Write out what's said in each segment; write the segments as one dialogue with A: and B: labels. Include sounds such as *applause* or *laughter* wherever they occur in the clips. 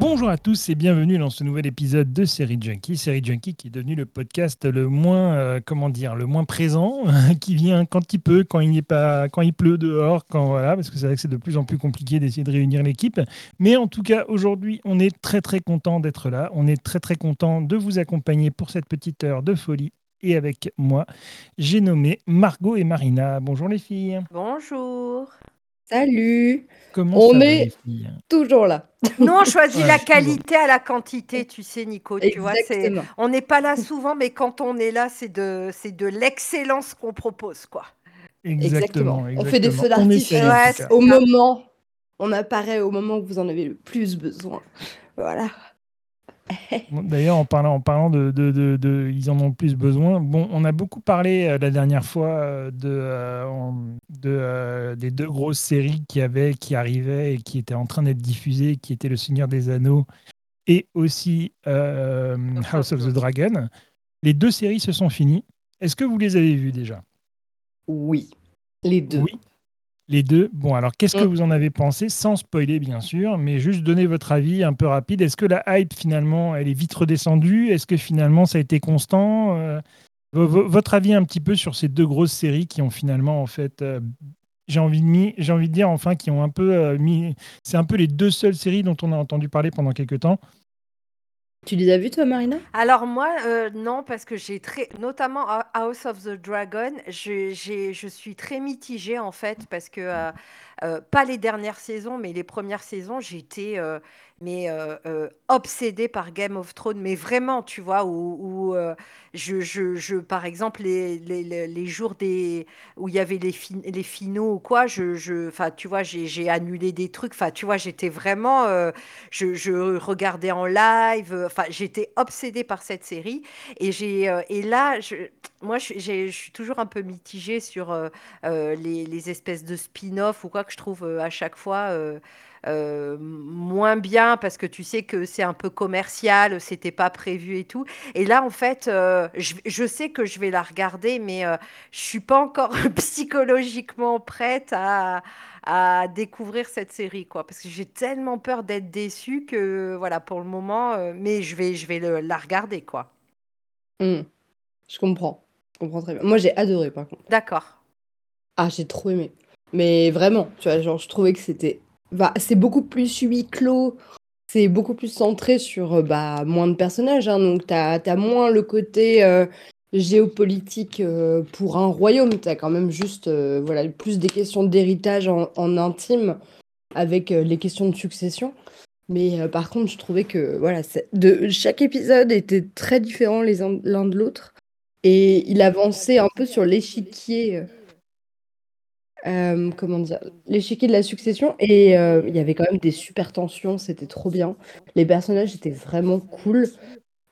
A: Bonjour à tous et bienvenue dans ce nouvel épisode de Série Junkie. Série Junkie qui est devenu le podcast le moins, euh, comment dire, le moins présent, *laughs* qui vient quand il peut, quand il, pas, quand il pleut dehors, quand voilà, parce que c'est vrai que c'est de plus en plus compliqué d'essayer de réunir l'équipe. Mais en tout cas, aujourd'hui, on est très très content d'être là. On est très très content de vous accompagner pour cette petite heure de folie. Et avec moi, j'ai nommé Margot et Marina. Bonjour les filles.
B: Bonjour.
C: Salut.
A: Comment
C: On
A: ça
C: est toujours là.
B: Nous, on choisit
A: Ouais,
B: la qualité à la quantité, tu sais, Nico. Tu vois, on n'est pas là souvent, mais quand on est là, c'est de, c'est de l'excellence qu'on propose, quoi.
A: Exactement.
C: On fait des feux d'artifice. Au moment, on apparaît au moment où vous en avez le plus besoin. Voilà.
A: D'ailleurs, en parlant, en parlant de, de, de- de- ils en ont plus besoin. Bon, on a beaucoup parlé euh, la dernière fois euh, de, euh, de, euh, des deux grosses séries qui avaient, qui arrivaient et qui étaient en train d'être diffusées, qui étaient Le Seigneur des Anneaux et aussi euh, House of the Dragon. Les deux séries se sont finies. Est-ce que vous les avez vues déjà?
C: Oui. Les deux.
A: Oui. Les deux. Bon, alors qu'est-ce que
C: Mm.
A: vous en avez pensé Sans spoiler, bien sûr, mais juste donner votre avis un peu rapide. Est-ce que la hype, finalement, elle est vite redescendue? Est-ce que finalement, ça a été constant? Euh, vo- vo- Votre avis un petit peu sur ces deux grosses séries qui ont finalement, en fait, euh, j'ai envie, de mi- j'ai envie de dire, enfin, qui ont un peu euh, mis. C'est un peu les deux seules séries dont on a entendu parler pendant quelques temps.
C: Tu les as vus, toi, Marina?
B: Alors moi, euh, non, parce que j'ai très, notamment à House of the Dragon, je suis très mitigée en fait, parce que euh, euh, pas les dernières saisons, mais les premières saisons, j'étais euh, mais euh, obsédée par Game of Thrones, mais vraiment, tu vois, où, je, je, je, par exemple, les, les, les- jours des où il y avait les, fin- les finaux ou quoi, je, je, tu vois, j'ai, annulé des trucs, enfin, tu vois, j'étais vraiment, je, regardais en live, enfin, j'étais obsédée par cette série. Et, j'ai, et là, moi, je, suis toujours un peu mitigée sur les, les espèces de spin-off ou quoi que je trouve euh, à chaque fois euh, euh, moins bien parce que tu sais que c'est un peu commercial, c'était pas prévu et tout. Et là, en fait, euh, je, je sais que je vais la regarder, mais euh, je suis pas encore *laughs* psychologiquement prête à, à découvrir cette série, quoi, parce que j'ai tellement peur d'être déçue que, voilà, pour le moment, mais je vais, je vais le- la regarder, quoi.
C: Hmm. Je comprends. Je comprends très bien. Moi, j'ai adoré, par contre.
B: D'accord.
C: Ah, j'ai trop aimé. Mais vraiment, tu vois, genre, je trouvais que c'était... Bah, c'est beaucoup plus huis clos. C'est beaucoup plus centré sur euh, bah, moins de personnages. hein. donc, t'as as moins le côté euh, géopolitique euh, pour un royaume. T'as quand même juste voilà, plus des questions d'héritage en, intime avec les questions de succession. Mais par contre, je trouvais que voilà, de, chaque épisode était très différent l'un de l'autre. Et il avançait un peu sur l'échiquier. Euh, comment dire, l'échiquier de la succession et euh, il y avait quand même des super tensions, c'était trop bien. Les personnages étaient vraiment cool.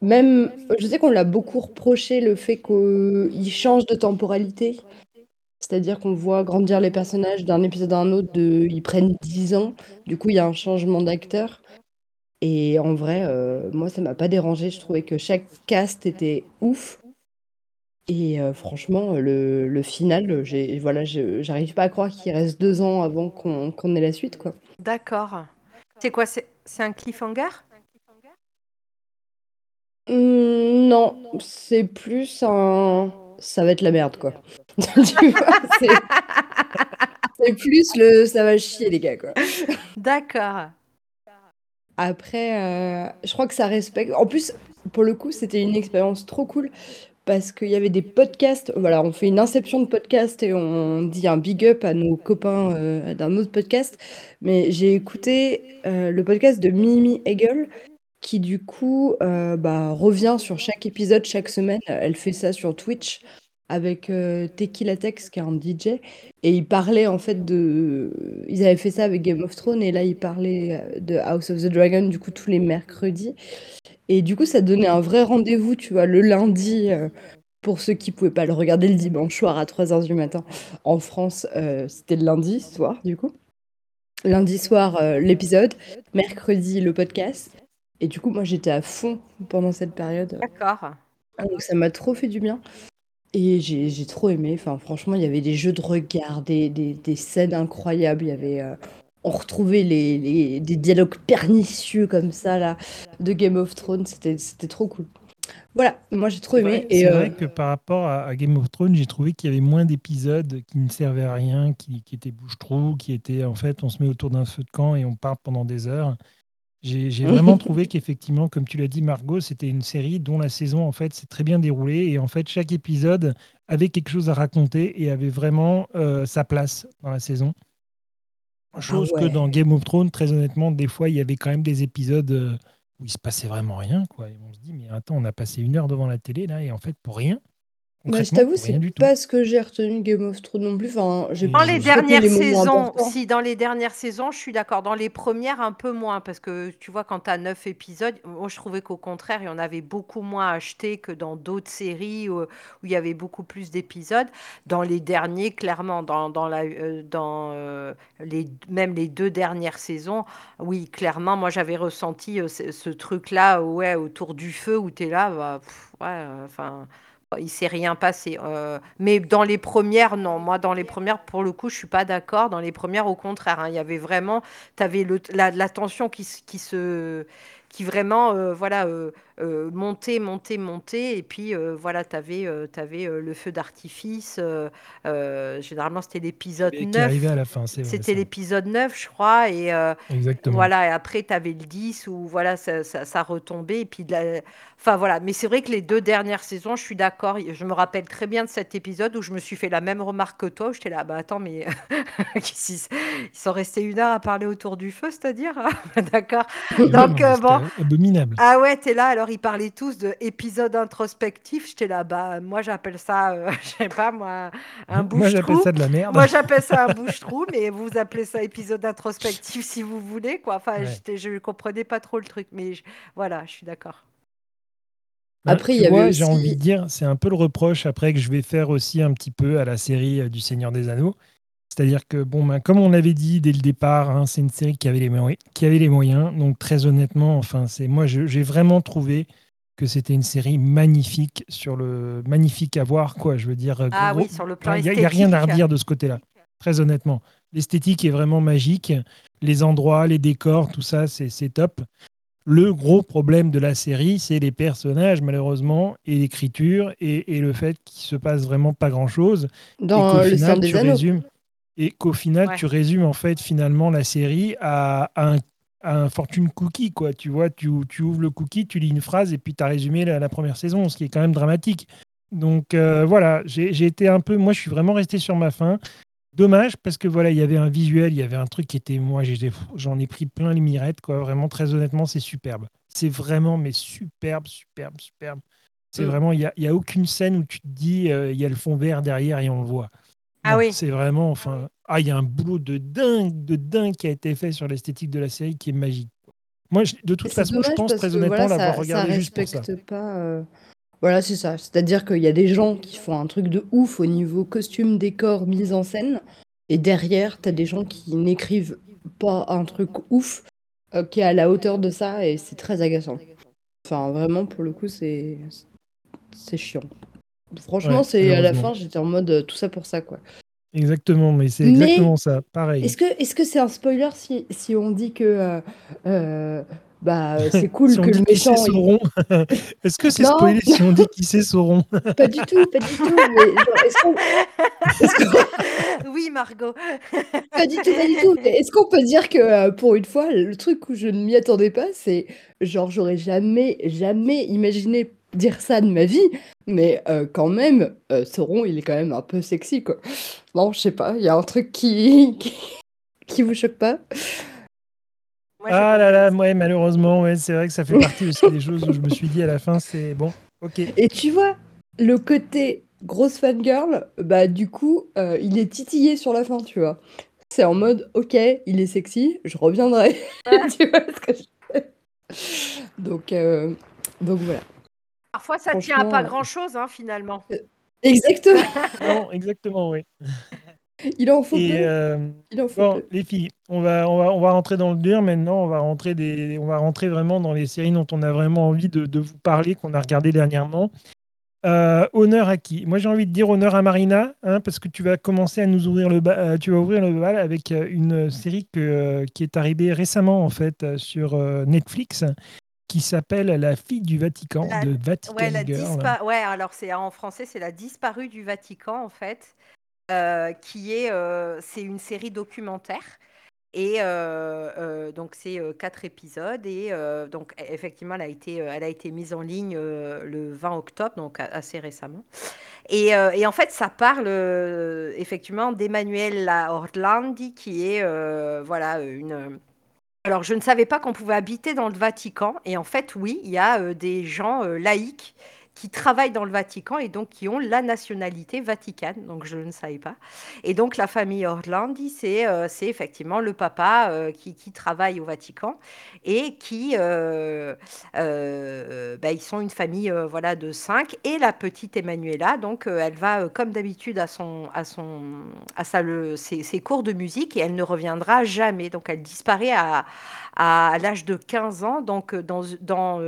C: Même, je sais qu'on l'a beaucoup reproché le fait qu'ils changent de temporalité. C'est-à-dire qu'on voit grandir les personnages d'un épisode à un autre, de... ils prennent 10 ans. Du coup, il y a un changement d'acteur. Et en vrai, euh, moi, ça m'a pas dérangé. Je trouvais que chaque cast était ouf. Et euh, franchement, le, le final, j'ai, voilà, je- j'arrive pas à croire qu'il reste deux ans avant qu'on qu'on ait la suite, quoi.
B: D'accord. C'est quoi? C'est c'est un cliffhanger?
C: Hum, non, c'est plus un... Ça va être la merde, quoi. *laughs* Tu vois, c'est c'est plus le... Ça va chier, les gars, quoi.
B: D'accord.
C: Après, euh, je crois que ça respecte. En plus, pour le coup, c'était une expérience trop cool parce qu'il y avait des podcasts. Voilà, on fait une inception de podcast et on dit un big up à nos copains euh, d'un autre podcast. Mais j'ai écouté euh, le podcast de Mimi Hegel qui, du coup, euh, bah, revient sur chaque épisode chaque semaine. Elle fait ça sur Twitch avec euh, Tequila Tex, qui est un DJ. Et ils parlaient en fait de. Ils avaient fait ça avec Game of Thrones et là ils parlaient euh, de House of the Dragon du coup tous les mercredis. Et du coup ça donnait un vrai rendez-vous, tu vois, le lundi euh, pour ceux qui pouvaient pas le regarder le dimanche soir à 3h du matin. En France, euh, c'était le lundi soir du coup. lundi soir l'épisode, mercredi le podcast. Et du coup, moi j'étais à fond pendant cette période.
B: D'accord.
C: Donc ça m'a trop fait du bien. Et j'ai trop aimé. Enfin, franchement, il y avait des jeux de regard, des, des, scènes incroyables. Il y avait, euh, on retrouvait les, les, des dialogues pernicieux comme ça là de Game of Thrones. C'était trop cool. Voilà, moi j'ai trop aimé.
A: C'est vrai, euh, que par rapport à, Game of Thrones, j'ai trouvé qu'il y avait moins d'épisodes qui ne servaient à rien, qui, qui étaient bouche-trou, qui étaient en fait, on se met autour d'un feu de camp et on parle pendant des heures. J'ai vraiment trouvé *laughs* qu'effectivement, comme tu l'as dit, Margot, c'était une série dont la saison, en fait, s'est très bien déroulée. Et en fait, chaque épisode avait quelque chose à raconter et avait vraiment euh, sa place dans la saison. Ah chose que dans Game of Thrones, très honnêtement, des fois, il y avait quand même des épisodes euh, où il se passait vraiment rien. Quoi. Et on se dit, mais attends, on a passé une heure devant la télé, là, et en fait, pour rien.
C: Bah, je t'avoue, c'est pas ce que j'ai retenu Game of Thrones non plus. Enfin,
B: dans les dernières saisons, si dans les dernières saisons, je suis d'accord. Dans les premières, un peu moins, parce que tu vois, quand tu as neuf épisodes, moi je trouvais qu'au contraire, il y en avait beaucoup moins acheté que dans d'autres séries où, il y avait beaucoup plus d'épisodes. Dans les derniers, clairement, dans, dans, la, euh, dans euh, les, même les deux dernières saisons, oui, clairement, moi j'avais ressenti euh, ce, truc-là, ouais, autour du feu, où tu es là, bah, ouais, enfin il s'est rien passé. Euh, mais dans les premières, non. Moi, dans les premières, pour le coup, je suis pas d'accord. Dans les premières, au contraire, hein, il y avait vraiment, tu avais la, tension qui, qui se qui vraiment euh, voilà euh, euh, montait, montait, montait. Et puis voilà, tu avais, avais le feu d'artifice. généralement, c'était l'épisode 9. Qui
A: arrivait à la fin,
B: C'était l'épisode 9, je crois. Et,
A: Exactement.
B: Voilà, et après, tu avais le 10 où voilà, ça, ça, retombait. Et puis, enfin voilà. Mais c'est vrai que les deux dernières saisons, je suis d'accord. Je me rappelle très bien de cet épisode où je me suis fait la même remarque que toi. J'étais là, bah attends, mais *laughs* ils sont restés une heure à parler autour du feu, c'est-à-dire *laughs* D'accord. Donc, bon,
A: abominable.
B: Ah ouais, t'es là, alors ils parlaient tous de épisode introspectif. J'étais là, bah moi j'appelle ça, euh, *laughs* je sais pas moi, un bouche-trou.
A: Moi j'appelle ça de la merde.
B: Moi j'appelle ça un bouche-trou, mais vous appelez ça épisode introspectif si vous voulez, quoi. Enfin, je ne comprenais pas trop le truc, mais voilà, je suis d'accord.
A: Bah, après, il y avait j'ai envie de dire, c'est un peu le reproche après que je vais faire aussi un petit peu à la série euh, du Seigneur des Anneaux. C'est-à-dire que, bon, ben, comme on l'avait dit dès le départ, hein, c'est une série qui avait, les qui avait les moyens. Donc, très honnêtement, enfin, c'est moi, j'ai vraiment trouvé que c'était une série magnifique, sur le magnifique à voir, quoi. Je veux dire,
B: euh, ah oui, sur le plan
A: Il n'y a, rien à redire de ce côté-là, très honnêtement. L'esthétique est vraiment magique. Les endroits, les décors, tout ça, c'est top. Le gros problème de la série, c'est les personnages, malheureusement, et l'écriture, et, le fait qu'il se passe vraiment pas grand-chose.
C: Dans le final, des
A: Résumes, et qu'au final, tu résumes en fait finalement la série à, un, fortune cookie, quoi. Tu vois, tu, tu, ouvres le cookie, tu lis une phrase et puis tu as résumé la, première saison, ce qui est quand même dramatique. Donc euh, voilà, j'ai été un peu, moi je suis vraiment resté sur ma fin. Dommage parce que voilà, il y avait un visuel, il y avait un truc qui était, moi j'en ai pris plein les mirettes, quoi. Vraiment, très honnêtement, c'est superbe. C'est vraiment, mais superbe, superbe, superbe. C'est mm. vraiment, il n'y a, y a, aucune scène où tu te dis, euh, il y a le fond vert derrière et on le voit.
B: Ah oui.
A: C'est vraiment, enfin, ah, il y a un boulot de dingue, de dingue qui a été fait sur l'esthétique de la série qui est magique. Moi, de toute façon, je pense très honnêtement l'avoir regardé juste pour ça.
C: Pas, euh, Voilà, c'est ça. C'est-à-dire qu'il y a des gens qui font un truc de ouf au niveau costume, décor, mise en scène. Et derrière, tu as des gens qui n'écrivent pas un truc ouf euh, qui est à la hauteur de ça. Et c'est très agaçant. Enfin, vraiment, pour le coup, c'est c'est chiant. Franchement, c'est à la fin, j'étais en mode euh, tout ça pour ça, quoi.
A: Exactement, mais c'est exactement ça, pareil.
C: Est-ce que est-ce que c'est un spoiler si, si on dit que euh, euh, bah c'est cool *laughs* que le méchant *laughs*
A: Est-ce que c'est spoiler si on dit qui c'est Sauron? *laughs*
C: Pas du tout, pas du tout.
B: Oui, Margot.
C: Pas du tout, pas du tout. Est-ce qu'on peut dire que pour une fois, le truc où je ne m'y attendais pas, c'est genre j'aurais jamais jamais imaginé dire ça de ma vie, mais euh, quand même, euh, Sauron, il est quand même un peu sexy, quoi. Non, je sais pas, il y a un truc qui... *laughs* qui, vous choque pas?
A: Ah là là, ouais, malheureusement, ouais, c'est vrai que ça fait partie aussi des choses où je me suis dit à la fin, c'est bon, ok.
C: Et tu vois, le côté grosse fangirl, bah du coup, euh, il est titillé sur la fin, tu vois. C'est en mode, ok, il est sexy, je reviendrai. *laughs* tu vois ce que je Donc, donc voilà.
B: Parfois, ça tient à pas grand-chose, hein, finalement.
C: Euh, exactement. *laughs*
A: non, exactement, oui.
C: Il en faut
A: Et,
C: peu.
A: euh,
C: Il en faut
A: bon,
C: peu.
A: les filles, on va, on va, on va rentrer dans le dur maintenant. On va rentrer des, on va rentrer vraiment dans les séries dont on a vraiment envie de, de vous parler, qu'on a regardé dernièrement. Euh, honneur à qui? Moi, j'ai envie de dire honneur à Marina, hein, parce que tu vas commencer à nous ouvrir le bal, tu vas ouvrir le bal avec une série que, qui est arrivée récemment en fait sur Netflix, qui s'appelle La fille du Vatican
B: La-
A: de Vatican
B: Ouais, la
A: Girl.
B: dispa- ouais, alors c'est en français, c'est la disparue du Vatican en fait, euh, qui est, euh, c'est une série documentaire. Et euh, euh, donc c'est euh, quatre épisodes et euh, donc e- effectivement elle a été, euh, elle a été mise en ligne euh, le 20 octobre, donc a- assez récemment. Et, euh, et en fait ça parle euh, effectivement d'Emanuela Orlandi qui est euh, voilà une alors, je ne savais pas qu'on pouvait habiter dans le Vatican. Et en fait, oui, il y a euh, des gens euh, laïcs qui travaillent dans le Vatican et donc qui ont la nationalité vaticane. Donc, je ne savais pas. Et donc, la famille Orlandi, c'est euh, effectivement le papa euh, qui, qui travaille au Vatican et qui, euh, euh, bah, ils sont une famille voilà, de cinq. Et la petite Emanuela, donc, elle va, comme d'habitude, à, son, à, son, à sa, le, ses, ses cours de musique et elle ne reviendra jamais. Donc, elle disparaît à, à l'âge de 15 ans, donc dans, dans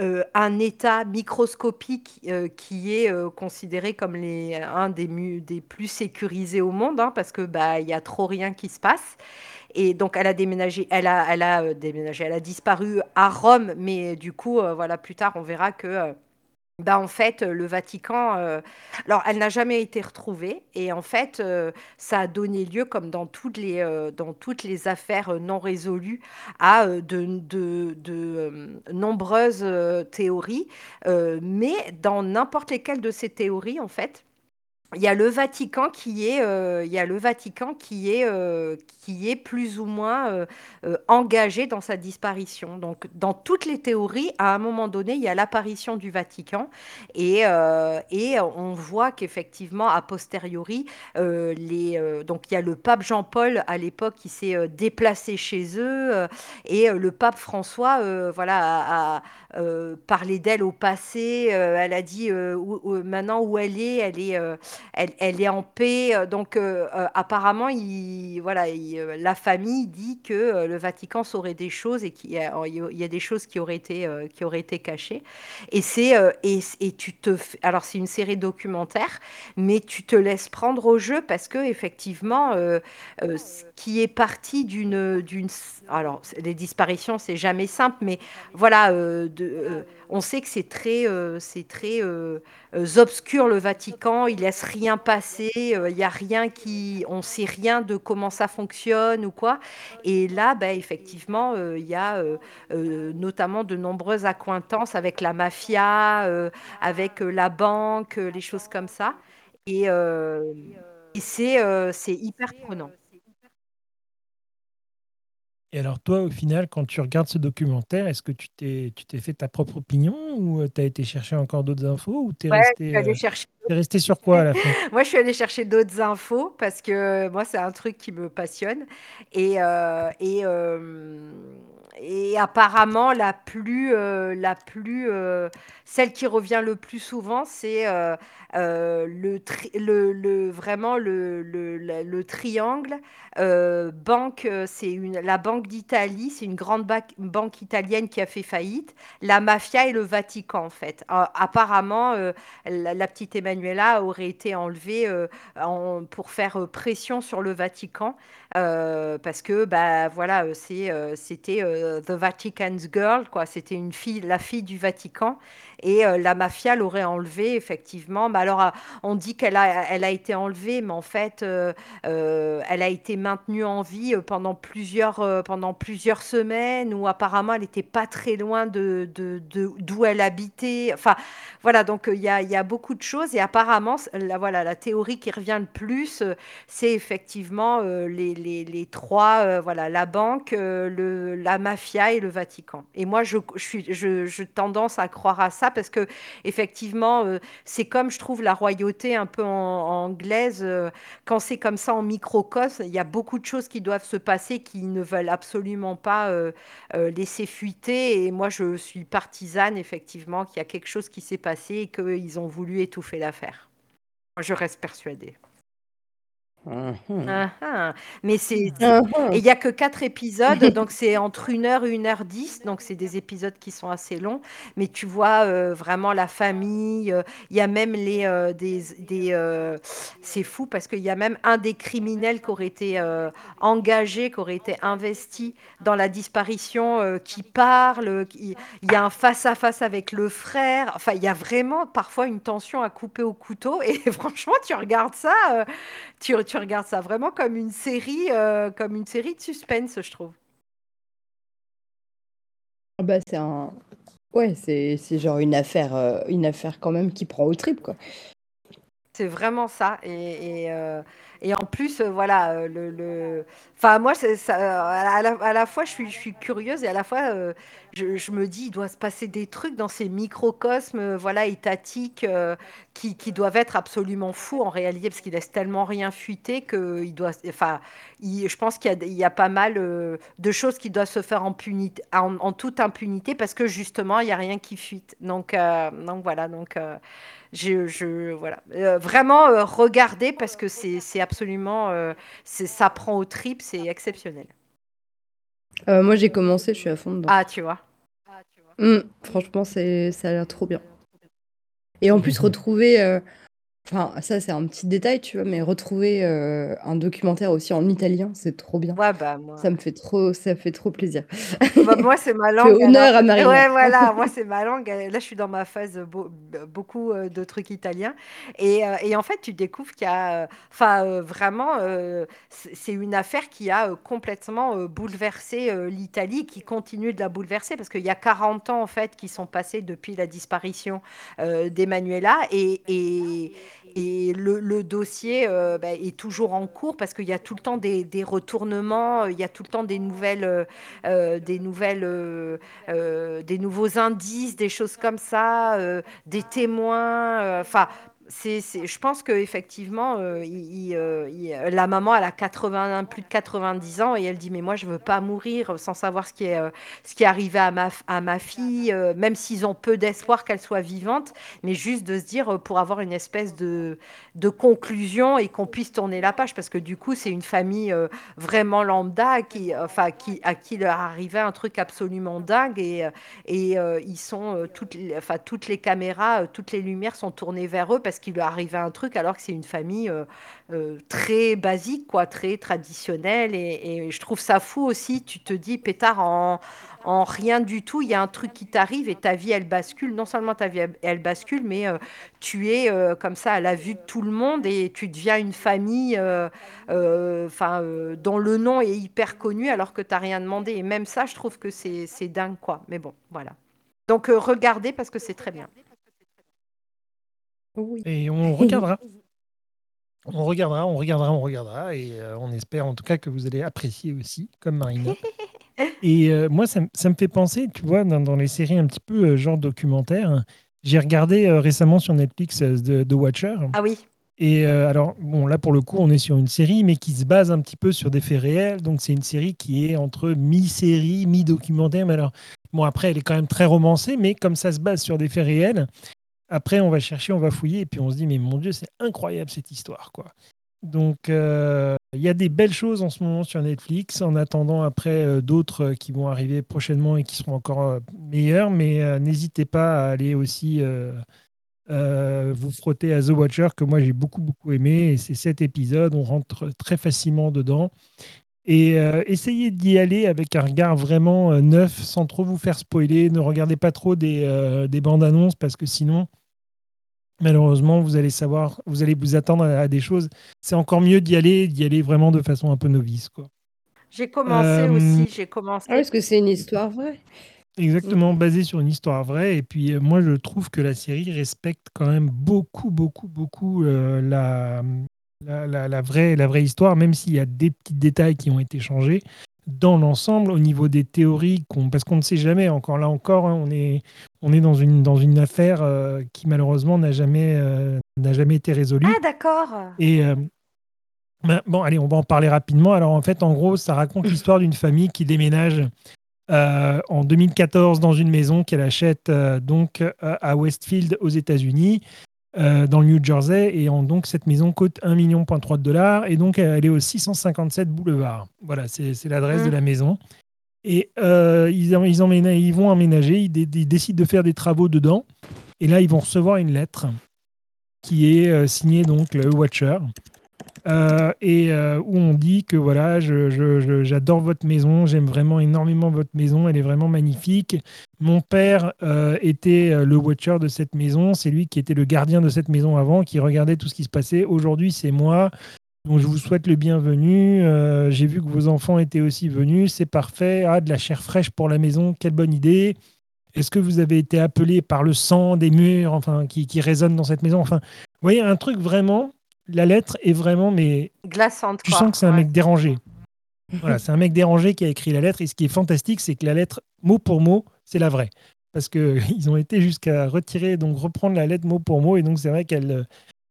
B: euh, un état microscopique euh, qui est euh, considéré comme un des, plus sécurisés au monde, hein, parce que bah, il y a trop rien qui se passe. Et donc elle a déménagé, elle a, elle a déménagé, elle a disparu à Rome, mais du coup, voilà, plus tard, on verra que bah, en fait, le Vatican, euh, alors elle n'a jamais été retrouvée et en fait, euh, ça a donné lieu, comme dans toutes les, euh, dans toutes les affaires euh, non résolues, à euh, de, de- de, euh, nombreuses euh, théories. Euh, mais dans n'importe lesquelles de ces théories, en fait, il y a le Vatican qui est, euh, il y a le Vatican qui est, euh, qui est plus ou moins euh, engagé dans sa disparition. Donc, dans toutes les théories, à un moment donné, il y a l'apparition du Vatican et, et on voit qu'effectivement, a posteriori, les, donc il y a le pape Jean-Paul à l'époque qui s'est déplacé chez eux et le pape François, voilà, a, euh, parlé d'elle au passé. euh, elle a dit euh, maintenant où elle est, elle est elle, est en paix. Donc, apparemment, il, voilà, il, la famille dit que le Vatican saurait des choses et qu'il y a, a des choses qui auraient été, qui auraient été cachées. Et c'est et, tu te, alors c'est une série documentaire, mais tu te laisses prendre au jeu parce que effectivement, ce qui est parti d'une, d'une, alors les disparitions, c'est jamais simple, mais voilà, euh, on sait que c'est très, euh, c'est très euh, obscur le Vatican, il laisse rien passer, il y a rien qui, on sait rien de comment ça fonctionne ou quoi. Et là, bah, effectivement, il y a notamment de nombreuses accointances avec la mafia, avec la banque, les choses comme ça. Et, et c'est c'est hyper prenant.
A: Et alors toi, au final, quand tu regardes ce documentaire, est-ce que tu t'es, tu t'es fait ta propre opinion ou tu as été chercher encore d'autres infos ou t'es
B: Ouais, je
A: resté,
B: suis allée
A: euh,
B: chercher
A: t'es resté sur quoi à *laughs*
B: Moi, je suis allée chercher d'autres infos parce que euh, moi, c'est un truc qui me passionne. Et, euh, et, euh, et apparemment, la plus, la plus, celle qui revient le plus souvent, c'est le, tri- le, le- vraiment le, le, le- le triangle. Banque, c'est une, la Banque d'Italie, c'est une grande ba- banque italienne qui a fait faillite. La mafia et le Vatican, en fait. Apparemment, la, la petite Emanuela aurait été enlevée euh, pour faire euh, pression sur le Vatican euh, parce que bah voilà c'était the Vatican's girl quoi. C'était une fille la fille du Vatican. Et la mafia l'aurait enlevée effectivement. Mais alors euh, on dit qu'elle a elle a été enlevée mais en fait elle a été maintenue en vie pendant plusieurs pendant plusieurs semaines où apparemment elle n'était pas très loin de d'où elle habitait. Enfin voilà, donc il y a, y a beaucoup de choses. Et apparemment, la, voilà, la théorie qui revient le plus, euh, c'est effectivement euh, les, les- les trois, euh, voilà, la banque, le, la mafia et le Vatican. Et moi, je, je suis, je, je tendance à croire à ça parce que effectivement, c'est comme je trouve la royauté un peu anglaise, quand c'est comme ça en microcosme, il y a beaucoup de choses qui doivent se passer qui ne veulent absolument pas laisser fuiter. Et moi, je suis partisane, effectivement, qu'il y a quelque chose qui s'est passé et qu'ils ont voulu étouffer l'affaire. Moi, Je reste persuadée.
C: Mmh
B: Ah ah. Mais c'est c'est
C: Mmh
B: et il y a que 4 épisodes, *laughs* donc c'est entre 1 heure et 1 heure 10, donc c'est des épisodes qui sont assez longs. Mais tu vois, heu, vraiment la famille, heu, il y a même les, heu, des des, heu c'est fou parce qu'il y a même un des criminels qui aurait été, heu, engagé, qui aurait été investi dans la disparition, heu, qui parle, heu, qui il y a un face à face avec le frère. Enfin, il y a vraiment parfois une tension à couper au couteau et *laughs* franchement, tu regardes ça, heu, tu tu regardes ça vraiment comme une série, heu, comme une série de suspense, je trouve.
C: Ah bah, c'est un ouais, c'est genre une affaire, heu, une affaire quand même qui prend aux tripes, quoi.
B: C'est vraiment ça et et heu et en plus, heu, voilà, heu, le enfin moi ça, heu, à la fois je suis curieuse et à la fois, je me dis: «Il doit se passer des trucs dans ces microcosmes, voilà, étatiques, qui doivent être absolument fous en réalité» parce qu'ils laissent tellement rien fuiter qu'il doit s enfin, il je pense qu'il y a il pas mal, de choses qui doivent se faire en punit en toute impunité parce que justement il y a rien qui fuite. Donc donc voilà donc je voilà, vraiment, regarder parce que c'est absolument, c'est ça prend aux tripes, c'est exceptionnel.
C: Heu, moi j'ai commencé, je suis à fond dedans.
B: Ah, tu vois?
C: Mmh, franchement, c'est ça a l'air trop bien et en plus *laughs* retrouver, heu, enfin ça c'est un petit détail, tu vois? Mais retrouver, heu, un documentaire aussi en italien, c'est trop bien.
B: Ouais, bah,
C: Ça
B: moi
C: me fait trop ça fait trop plaisir.
B: Ah bah, moi, c'est ma *laughs* langue, alors
C: honneur à Marina.
B: ouais, *laughs* voilà, moi, c'est ma langue, là, je suis dans ma phase, beau beaucoup, heu, de trucs italiens et heu et en fait, tu découvres qu'il y a, enfin, vraiment, c'est une affaire qui a, complètement, bouleversé, l'Italie, qui continue de la bouleverser parce qu'il y a 40 ans, en fait, qui sont passés depuis la disparition, heu, d'Emanuela et et et le dossier, heu, bah, est toujours en cours parce qu'il y a tout le temps des retournements, heu, il y a tout le temps des nouvelles, heu, des nouvelles, des nouveaux indices, des choses comme ça, des témoins, enfin, c'est je pense qu'effectivement, i heu, la maman, elle a 80 plus de 90 ans et elle dit: «Mais moi, je veux pas mourir sans savoir ce qui est, heu, ce qui est arrivé à ma à ma fille», heu, même s'ils ont peu d'espoir qu'elle soit vivante, mais juste de se dire, pour avoir une espèce de de conclusion et qu'on puisse tourner la page. Parce que du coup, c'est une famille, vraiment lambda qui, enfin, qui à qui leur arrivait un truc absolument dingue et et ils sont, toutes les enfin, toutes les caméras, toutes les lumières sont tournées vers eux parce qu'il leur arrivait un truc alors que c'est une famille, heu heu, très basique quoi, très traditionnelle et je trouve ça fou aussi. Tu te dis: «Pétard, en en rien du tout, il y a un truc qui t'arrive et ta vie, elle bascule». Non seulement ta vie, elle bascule, mais heu, tu es, comme ça à la vue de tout le monde et tu deviens une famille, dont le nom est hyper connu alors que tu as rien demandé et même ça, je trouve que c'est dingue, quoi. Mais bon, voilà. Donc regardez parce que c'est très bien.
C: Oui.
A: Et on *laughs* regardera. On regardera, on regardera, on regardera et heu, on espère en tout cas que vous allez apprécier aussi, comme Marina. *laughs* Et heu, moi, ça me ça me fait penser, tu vois, dans dans les séries un petit peu, heu, genre documentaire, j'ai regardé, récemment sur Netflix, heu, The Watcher
B: Ah oui.
A: et alors bon, là, pour le coup, on est sur une série, mais qui se base un petit peu sur des faits réels. Donc c'est une série qui est entre mi-série, mi-documentaire. Mais alors, bon, après, elle est quand même très romancée, mais comme ça se base sur des faits réels, après, on va chercher, on va fouiller et puis on se dit: «Mais mon Dieu, c'est incroyable cette histoire, quoi». Donc heu, il y a des belles choses en ce moment sur Netflix. En attendant après, heu, d'autres, heu, qui vont arriver prochainement et qui seront encore, meilleures. Mais n'hésitez pas à aller aussi, vous frotter à The Watcher que moi j'ai beaucoup, beaucoup aimé et c'est 7 épisodes, on rentre très facilement dedans et essayez d'y aller avec un regard vraiment, neuf, sans trop vous faire spoiler. Ne regardez pas trop des bandes annonces parce que sinon malheureusement, vous allez savoir vous allez vous attendre à à des choses. C'est encore mieux d'y aller d'y aller vraiment de façon un peu novice, quoi.
B: J'ai commencé
A: Hem
B: aussi, j'ai commencé.
C: Ah parce que c'est une histoire vraie?
A: Exactement, basée sur une histoire vraie et puis, heu, moi je trouve que la série respecte quand même beaucoup, beaucoup, beaucoup, la, la la la vraie la vraie histoire, même s'il y a des petits détails qui ont été changés. Dans l'ensemble, au niveau des théories qu'on parce qu'on ne sait jamais, encore là encore, hein, on est on est dans une dans une affaire, heu, qui malheureusement n'a jamais, n'a jamais été résolue
B: Ah d'accord!
A: et hem, ben, bon, allez, on va en parler rapidement. Alors en fait, en gros, ça raconte *coughs* l'histoire d'une famille qui déménage, en 2014 dans une maison qu'elle achète, donc, à Westfield aux États-Unis. Euh, dans le New Jersey. Et en, donc, cette maison coûte 1,3 million de dollars. Et donc, elle est au 657 boulevard. Voilà, c'est l'adresse de
B: Mmh.
A: la maison. Et euh, ils, vont emménager, ils, ils décident de faire des travaux dedans. Et là, ils vont recevoir une lettre qui est euh, signée donc le Watcher. Euh, et euh, où on dit que voilà, j'adore votre maison, j'aime vraiment énormément votre maison, elle est vraiment magnifique. Mon père euh, était le watcher de cette maison, c'est lui qui était le gardien de cette maison avant, qui regardait tout ce qui se passait. Aujourd'hui, c'est moi. Donc je vous souhaite le bienvenu. J'ai vu que vos enfants étaient aussi venus, c'est parfait. Ah, de la chair fraîche pour la maison, quelle bonne idée. Est-ce que vous avez été appelé par le sang des murs, enfin, qui, qui résonnent dans cette maison? Enfin, vous voyez, un truc vraiment. La lettre est vraiment, mais
B: Glaçante.
A: tu
B: quoi.
A: sens que c'est un
B: Ouais.
A: mec dérangé. *laughs* Voilà, c'est un mec dérangé qui a écrit la lettre. Et ce qui est fantastique, c'est que la lettre, mot pour mot, c'est la vraie. Parce qu'ils *laughs* ont été jusqu'à retirer, donc reprendre la lettre mot pour mot. Et donc, c'est vrai qu'elle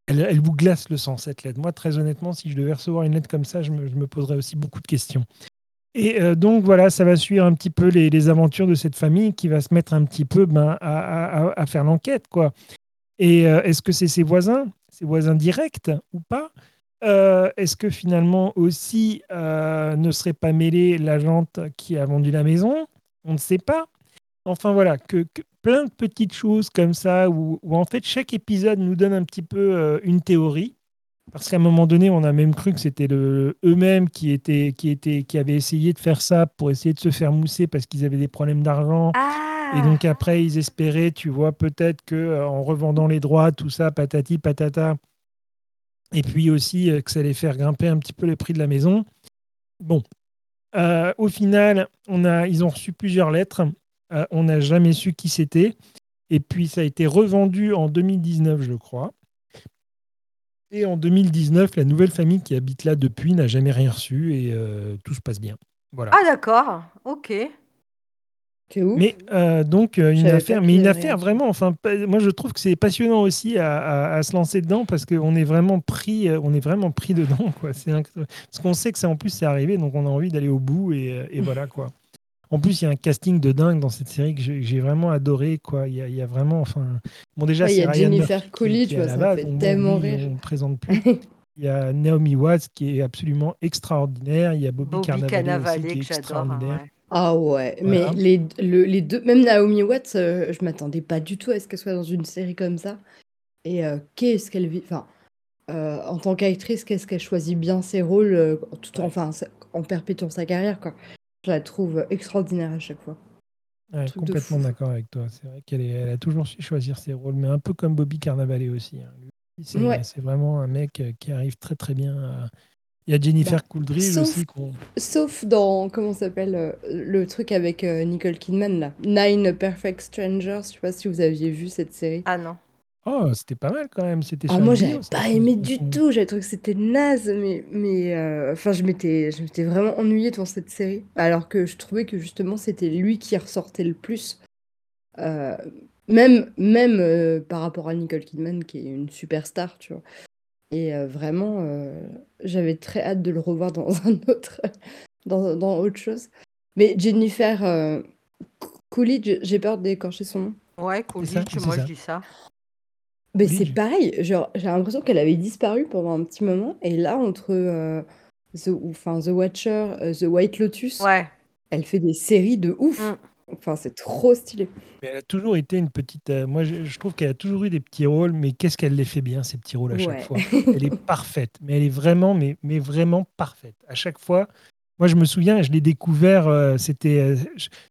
A: elle, elle vous glace le sang, cette lettre. Moi, très honnêtement, si je devais recevoir une lettre comme ça, je me, je me poserais aussi beaucoup de questions. Et euh, donc, voilà, ça va suivre un petit peu les, les aventures de cette famille qui va se mettre un petit peu ben, à- à faire l'enquête, quoi. Et euh, est-ce que c'est ses voisins, ses voisins directs ou pas? Euh, Est-ce que finalement aussi euh, ne serait pas mêlée l'agente qui a vendu la maison? On ne sait pas. Enfin voilà, que, plein de petites choses comme ça où, en fait chaque épisode nous donne un petit peu une théorie. Parce qu'à un moment donné, on a même cru que c'était eux-mêmes qui, étaient, qui, étaient, qui avaient essayé de faire ça pour essayer de se faire mousser parce qu'ils avaient des problèmes d'argent.
B: Ah
A: Et donc après, ils espéraient, tu vois, peut-être que euh, en revendant les droits, tout ça, patati patata, et puis aussi euh, que ça allait faire grimper un petit peu le prix de la maison. Bon, Euh, au final, on a, ils ont reçu plusieurs lettres. On n'a jamais su qui c'était. Et puis ça a été revendu en 2019, je crois. Et en 2019, la nouvelle famille qui habite là depuis n'a jamais rien reçu et tout se passe bien. Voilà.
B: Ah d'accord, ok.
C: Ouf.
A: Mais euh, donc euh, une affaire, mais une affaire vraiment. Enfin, moi je trouve que c'est passionnant aussi à, à- à se lancer dedans parce qu'on est vraiment pris, euh, on est vraiment pris dedans quoi. C'est parce qu'on sait que c'est en plus c'est arrivé, donc on a envie d'aller au bout et, et voilà quoi. En plus, il y a un casting de dingue dans cette série que j'ai vraiment adoré quoi. Il y, a, il y a vraiment, enfin, bon déjà
C: Ouais, il y
A: c'est
C: a
A: Ryan
C: Jennifer
A: Murphy
C: moi,
A: la
C: ça me
A: base,
C: fait tellement rire.
A: On ne présente *laughs* plus. Il y a Naomi Watts qui est absolument extraordinaire. Il y a Bobby,
B: Bobby
A: Cannavale, qui est
B: que j'adore.
A: extraordinaire.
B: ouais.
C: Ah ouais,
A: Voilà.
C: mais les, le- les deux, même Naomi Watts, euh, je m'attendais pas du tout à ce qu'elle soit dans une série comme ça. Et euh, qu'est-ce qu'elle vit, enfin, euh, en tant qu'actrice, qu'est-ce qu'elle choisit bien ses rôles, euh, tout en, enfin, sa- en perpétuant sa carrière, quoi. Je la trouve extraordinaire à chaque fois.
A: Ouais,
C: Truc de
A: complètement
C: fou.
A: d'accord avec toi. C'est vrai qu'elle est- elle a toujours su choisir ses rôles, mais un peu comme Bobby Carnavale aussi. hein. Lui, C'est
C: Ouais.
A: c'est vraiment un mec euh, qui arrive très très bien. Il y a Jennifer
C: Bah,
A: Coolidge
C: sauf-
A: aussi. qu'on-
C: Sauf dans, comment ça s'appelle, euh, le truc avec euh, Nicole Kidman, là. Nine Perfect Strangers, je sais pas si vous aviez vu cette série.
B: Ah non.
A: Oh, c'était pas mal quand même. C'était
C: Ah, moi, j'avais
A: ça,
C: pas aimé du tout. J'avais trouvé que c'était naze, mais, mais euh, enfin, je m'étais, je m'étais vraiment ennuyée devant cette série. Alors que je trouvais que justement, c'était lui qui ressortait le plus. Euh, même même euh, par rapport à Nicole Kidman, qui est une superstar, tu vois. Et euh, vraiment, euh, j'avais très hâte de le revoir dans *laughs* un autre, dans, dans autre chose. Mais Jennifer euh, Coolidge, j'ai peur d'écorcher son nom.
B: Ouais,
A: ça,
B: Coolidge,
A: c'est
B: moi
A: ça.
B: je dis ça.
C: Mais
A: Coolidge.
C: c'est pareil, genre, j'ai l'impression qu'elle avait disparu pendant un petit moment, et là, entre euh, The, enfin, The Watcher, euh, The White Lotus,
B: Ouais.
C: elle fait des séries de ouf.
B: Mm.
C: Enfin, c'est trop stylé.
A: Mais elle a toujours été une petite. euh, moi, je, je trouve qu'elle a toujours eu des petits rôles, mais qu'est-ce qu'elle les fait bien, ces petits rôles à chaque fois? Elle est parfaite, mais elle est vraiment, mais, mais vraiment parfaite. À chaque fois. Moi, je me souviens, je l'ai découvert, euh, c'était. euh,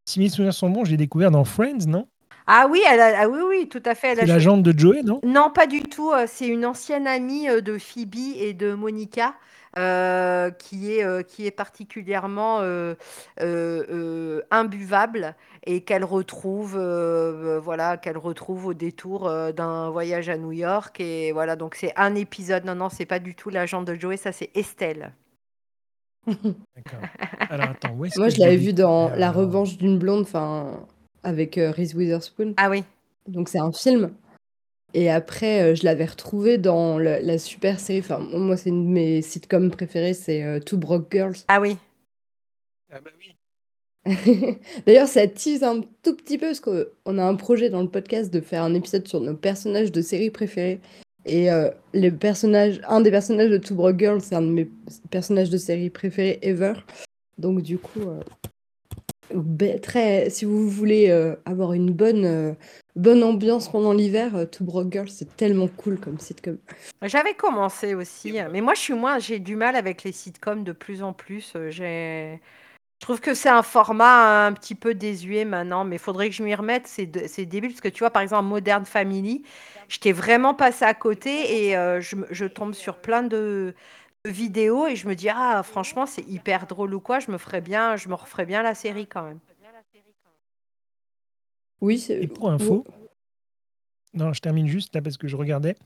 A: si mes souvenirs sont bons, je l'ai découvert dans Friends, non?
B: Ah oui, elle a- ah oui, oui, tout à fait.
A: C'est
B: joué-
A: l'agente de Joey, non?
B: Non, pas du tout. euh, C'est une ancienne amie euh, de Phoebe et de Monica euh, qui, est, euh, qui est particulièrement euh, euh, euh, imbuvable et qu'elle retrouve, voilà, qu'elle retrouve au détour euh, d'un voyage à New York. Et voilà, donc c'est un épisode. Non, non, c'est pas du tout l'agent de Joey, ça c'est Estelle.
A: D'accord. Alors attends, où est-ce
C: Moi,
A: que
C: je l'avais vu dans La Revanche d'une blonde, enfin, avec euh, Reese Witherspoon.
B: Ah oui.
C: Donc, c'est un film. Et après, euh, je l'avais retrouvé dans le- la super série. Enfin, moi, c'est une de mes sitcoms préférés, c'est euh, Two Broke Girls.
B: Ah oui.
A: Ah bah oui. *laughs*
C: D'ailleurs, ça tease un tout petit peu parce qu'on a un projet dans le podcast de faire un épisode sur nos personnages de séries préférées. Et euh, les personnages, un des personnages de Two Broke Girls, c'est un de mes personnages de série préférés ever. Donc du coup, euh, très, si vous voulez euh, avoir une bonne, euh, bonne ambiance pendant l'hiver, euh, Two Broke Girls, c'est tellement cool comme sitcom.
B: J'avais commencé aussi, hein, mais moi je suis moins, j'ai du mal avec les sitcoms de plus en plus. je trouve que c'est un format un petit peu désuet maintenant, mais il faudrait que je m'y remette. C'est débile parce que tu vois, par exemple, Modern Family, j'étais vraiment passé à côté et je, je tombe sur plein de, de vidéos et je me dis ah franchement c'est hyper drôle ou quoi, je me ferais bien, je me referais bien la série quand même.
C: Oui, c'est...
A: Et pour info, non, je termine juste là parce que je regardais.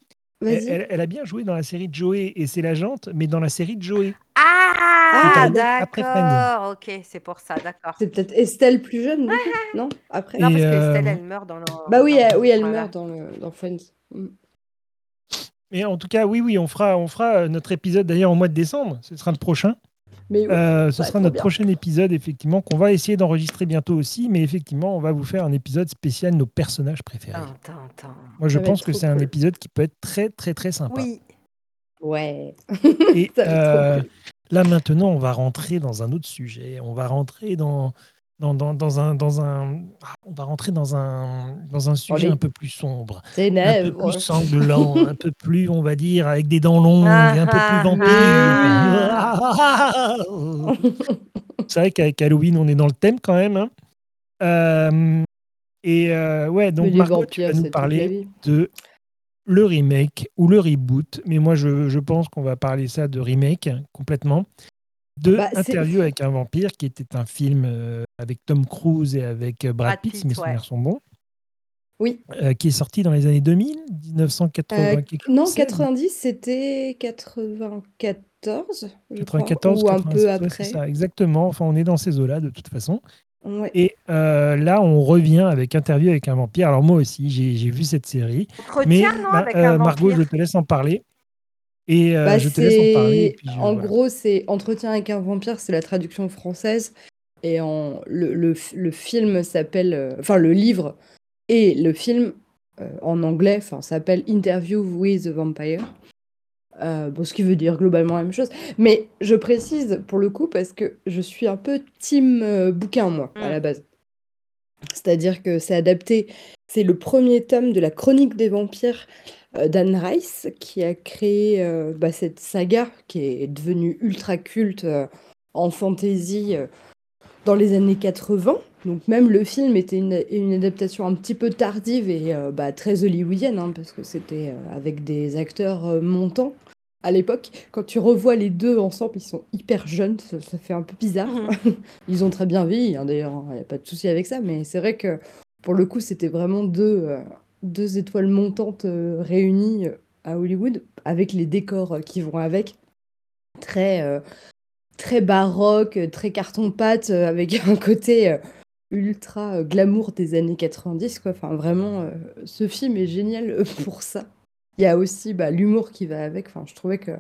A: Elle, elle- elle a bien joué dans la série de Joey et c'est l'agente, mais dans la série de Joey.
B: Ah d'accord, ok, c'est pour ça, d'accord.
C: C'est peut-être Estelle plus jeune, du coup, *laughs* non Après
B: Non parce que
A: euh,
B: Estelle elle meurt dans le.
C: Bah oui,
B: dans-
C: elle, oui, elle
B: voilà.
C: meurt dans, le, dans Friends. Mm.
A: Mais en tout cas, oui, oui, on fera, on fera euh, notre épisode d'ailleurs au mois de décembre. Ce sera le prochain.
C: Mais oui.
A: Euh, ce
C: Ouais,
A: sera notre
C: bien.
A: prochain épisode, effectivement, qu'on va essayer d'enregistrer bientôt aussi. Mais effectivement, on va vous faire un épisode spécial nos personnages préférés.
B: Attends, attends.
A: Moi, je
C: Ça
A: pense que c'est un épisode qui peut être très, très, très sympa.
B: Oui.
C: Ouais.
A: Et *laughs* euh,
C: cool.
A: là, maintenant, on va rentrer dans un autre sujet. On va rentrer dans, dans, dans, dans un, dans un, ah, on va rentrer dans un, dans un sujet un peu plus sombre, un peu
C: Ténèbres.
A: plus sanglant, *laughs* un peu plus, on va dire, avec des dents longues,
B: Ah,
A: un peu
B: ah,
A: plus vampire. C'est vrai qu'avec Halloween, on est dans le thème quand même. hein. Euh, et euh, ouais, donc Margot, tu vas nous parler de le remake ou le reboot, mais moi je, je pense qu'on va parler ça de remake hein, complètement, de
C: Bah,
A: Interview avec un vampire, qui était un film euh, avec Tom Cruise et avec euh, Brad,
B: Brad
A: Pitt, si mes souvenirs
B: ouais.
A: sont bons,
C: Oui.
A: euh, qui est sorti dans les années 2000, 1980,
C: Euh,
A: quelque chose.
C: non,
A: c'est-
C: 90, c'était 94, je crois,
A: 94,
C: ou un
A: 96,
C: peu
A: ouais,
C: après.
A: ça, exactement. Enfin, on est dans ces eaux-là de toute façon.
C: Ouais.
A: Et euh, là, on revient avec Interview avec un vampire. Alors moi aussi, j'ai vu cette série. Mais
B: Entretien, non,
A: bah,
B: avec
A: euh,
B: un
A: Margot, je te laisse en parler. Et euh,
C: Bah,
A: je te laisse en parler. puis
C: En
A: voilà.
C: gros, c'est Entretien avec un vampire, c'est la traduction française. Et en... le, le, le film s'appelle. euh, Enfin, le livre et le film euh, en anglais s'appelle Interview with a Vampire. Euh, bon, ce qui veut dire globalement la même chose. Mais je précise pour le coup parce que je suis un peu team euh, bouquin, moi, à
B: Mm.
C: la base. C'est-à-dire que c'est adapté. C'est le premier tome de la Chronique des vampires euh, d'Anne Rice qui a créé euh, bah, cette saga qui est devenue ultra culte euh, en fantasy dans les années 80. Donc même le film était une, une adaptation un petit peu tardive et bah, très hollywoodienne hein, parce que c'était avec des acteurs montants à l'époque. Quand tu revois les deux ensemble, ils sont hyper jeunes, ça, ça fait un peu bizarre.
B: Mhm. *laughs*
C: Ils ont très bien vieilli, hein, d'ailleurs, il n'y a pas de souci avec ça, mais c'est vrai que pour le coup, c'était vraiment deux, deux étoiles montantes euh, réunies euh, à Hollywood, avec les décors euh, qui vont avec. Très, très baroque, très carton-pâte, avec *laughs* un côté ultra glamour des années 90. Quoi. Enfin, vraiment, ce film est génial *laughs* pour ça. Il y a aussi bah, l'humour qui va avec. Enfin, je trouvais que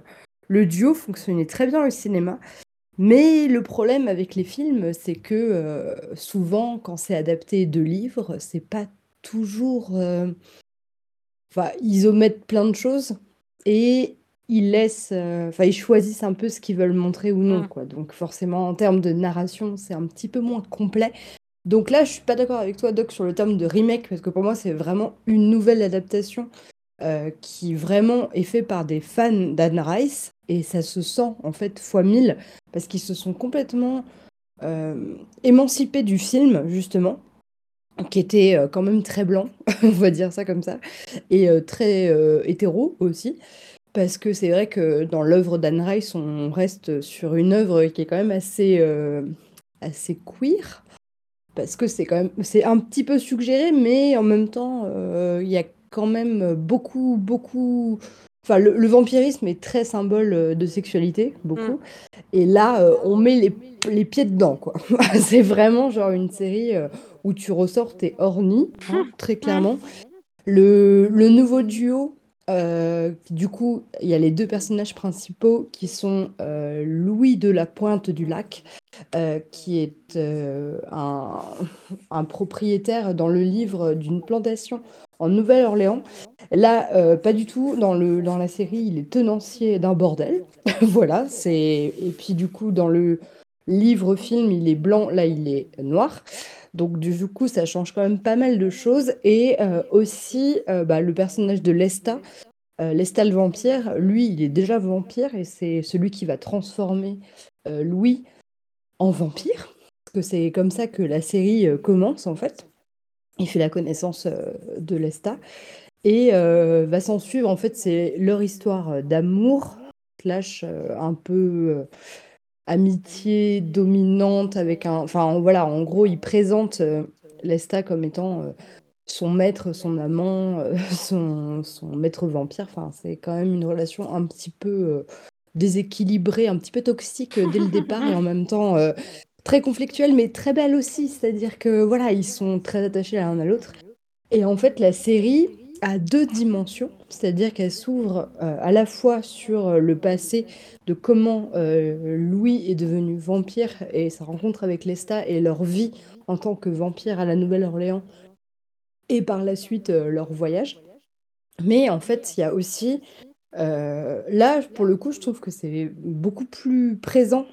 C: le duo fonctionnait très bien au cinéma. Mais le problème avec les films, c'est que souvent, quand c'est adapté de livres, c'est pas toujours. euh, Enfin, ils omettent plein de choses et ils laissent. euh, Enfin, ils choisissent un peu ce qu'ils veulent montrer ou non,
B: Mm.
C: quoi. Donc, forcément, en termes de narration, c'est un petit peu moins complet. Donc là, je suis pas d'accord avec toi, Doc, sur le terme de remake, parce que pour moi, c'est vraiment une nouvelle adaptation euh, qui vraiment est fait par des fans d'Anne Rice, et ça se sent en fait fois mille, parce qu'ils se sont complètement euh, émancipés du film, justement, qui était euh, quand même très blanc, *laughs* on va dire ça comme ça, et euh, très euh, hétéro aussi. Parce que c'est vrai que dans l'œuvre d'Anne Rice, on reste sur une œuvre qui est quand même assez, euh, assez queer. Parce que c'est quand même c'est un petit peu suggéré, mais en même temps, euh, il y a quand même beaucoup, beaucoup. Enfin, le, le vampirisme est très symbole de sexualité, beaucoup. Et là, on met les, les pieds dedans, quoi. *laughs* c'est vraiment genre une série où tu ressors, t'es horny, hein, très clairement. Le, le nouveau duo Euh, du coup, il y a les deux personnages principaux qui sont euh, Louis de la Pointe du Lac, euh, qui est un, un, propriétaire dans le livre d'une plantation en Nouvelle-Orléans. Là, pas du tout. Dans, le, dans la série, il est tenancier d'un bordel. *laughs* voilà. C'est et puis du coup, dans le livre-film, il est blanc. Là, il est noir. Donc du coup, ça change quand même pas mal de choses. Et euh, aussi, euh, bah, le personnage de Lesta, euh, Lesta le vampire, lui, il est déjà vampire et c'est celui qui va transformer Louis en vampire. Parce que c'est comme ça que la série commence en fait. Il fait la connaissance de Lesta. Et va s'en suivre, en fait, c'est leur histoire d'amour, slash un peu amitié dominante avec un. Enfin, voilà, en gros, il présente euh, Lesta comme étant euh, son maître, son amant, euh, *laughs* son, maître vampire. Enfin, c'est quand même une relation un petit peu déséquilibrée, un petit peu toxique dès le départ et en même temps très conflictuelle, mais très belle aussi. C'est-à-dire que voilà, ils sont très attachés l'un à l'autre. Et en fait, la série, à deux dimensions, c'est-à-dire qu'elle s'ouvre euh, à la fois sur euh, le passé de comment euh, Louis est devenu vampire et sa rencontre avec Lesta et leur vie en tant que vampire à la Nouvelle-Orléans et par la suite leur voyage. Mais en fait, il y a aussi là, pour le coup, je trouve que c'est beaucoup plus présent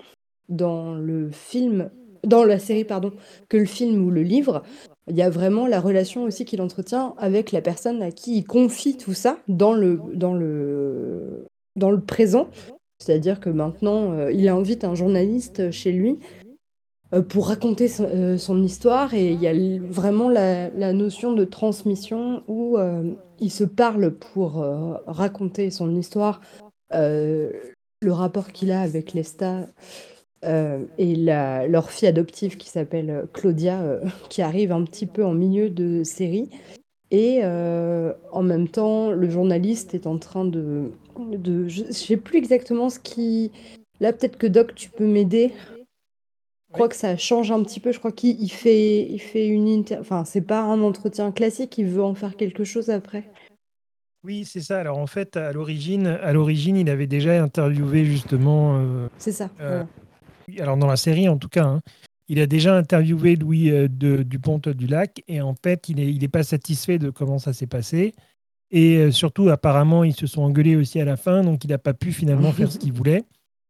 C: dans le film, dans la série, pardon, que le film ou le livre, il y a vraiment la relation aussi qu'il entretient avec la personne à qui il confie tout ça dans le, dans le, dans le présent. C'est-à-dire que maintenant, euh, il invite un journaliste chez lui euh, pour raconter euh, son, histoire et il y a vraiment la, la notion de transmission où il se parle pour raconter son histoire, le rapport qu'il a avec Lesta euh, et leur fille adoptive qui s'appelle euh, Claudia, euh, *laughs* qui arrive un petit peu en milieu de série. Et en même temps, le journaliste est en train de... de je ne sais plus exactement ce qui... Là, peut-être que Doc, tu peux m'aider. Je crois que ça change un petit peu. Je crois qu'il fait, il fait une... Inter... Enfin, c'est pas un entretien classique, il veut en faire quelque chose après.
A: Oui, c'est ça. Alors en fait, à l'origine, à l'origine, il avait déjà interviewé justement.
C: c'est ça
A: alors dans la série en tout cas, hein, il a déjà interviewé Louis euh, de, Dupont du Lac et en fait, il n'est il pas satisfait de comment ça s'est passé. Et euh, surtout, apparemment, ils se sont engueulés aussi à la fin, donc il n'a pas pu finalement faire ce qu'il voulait.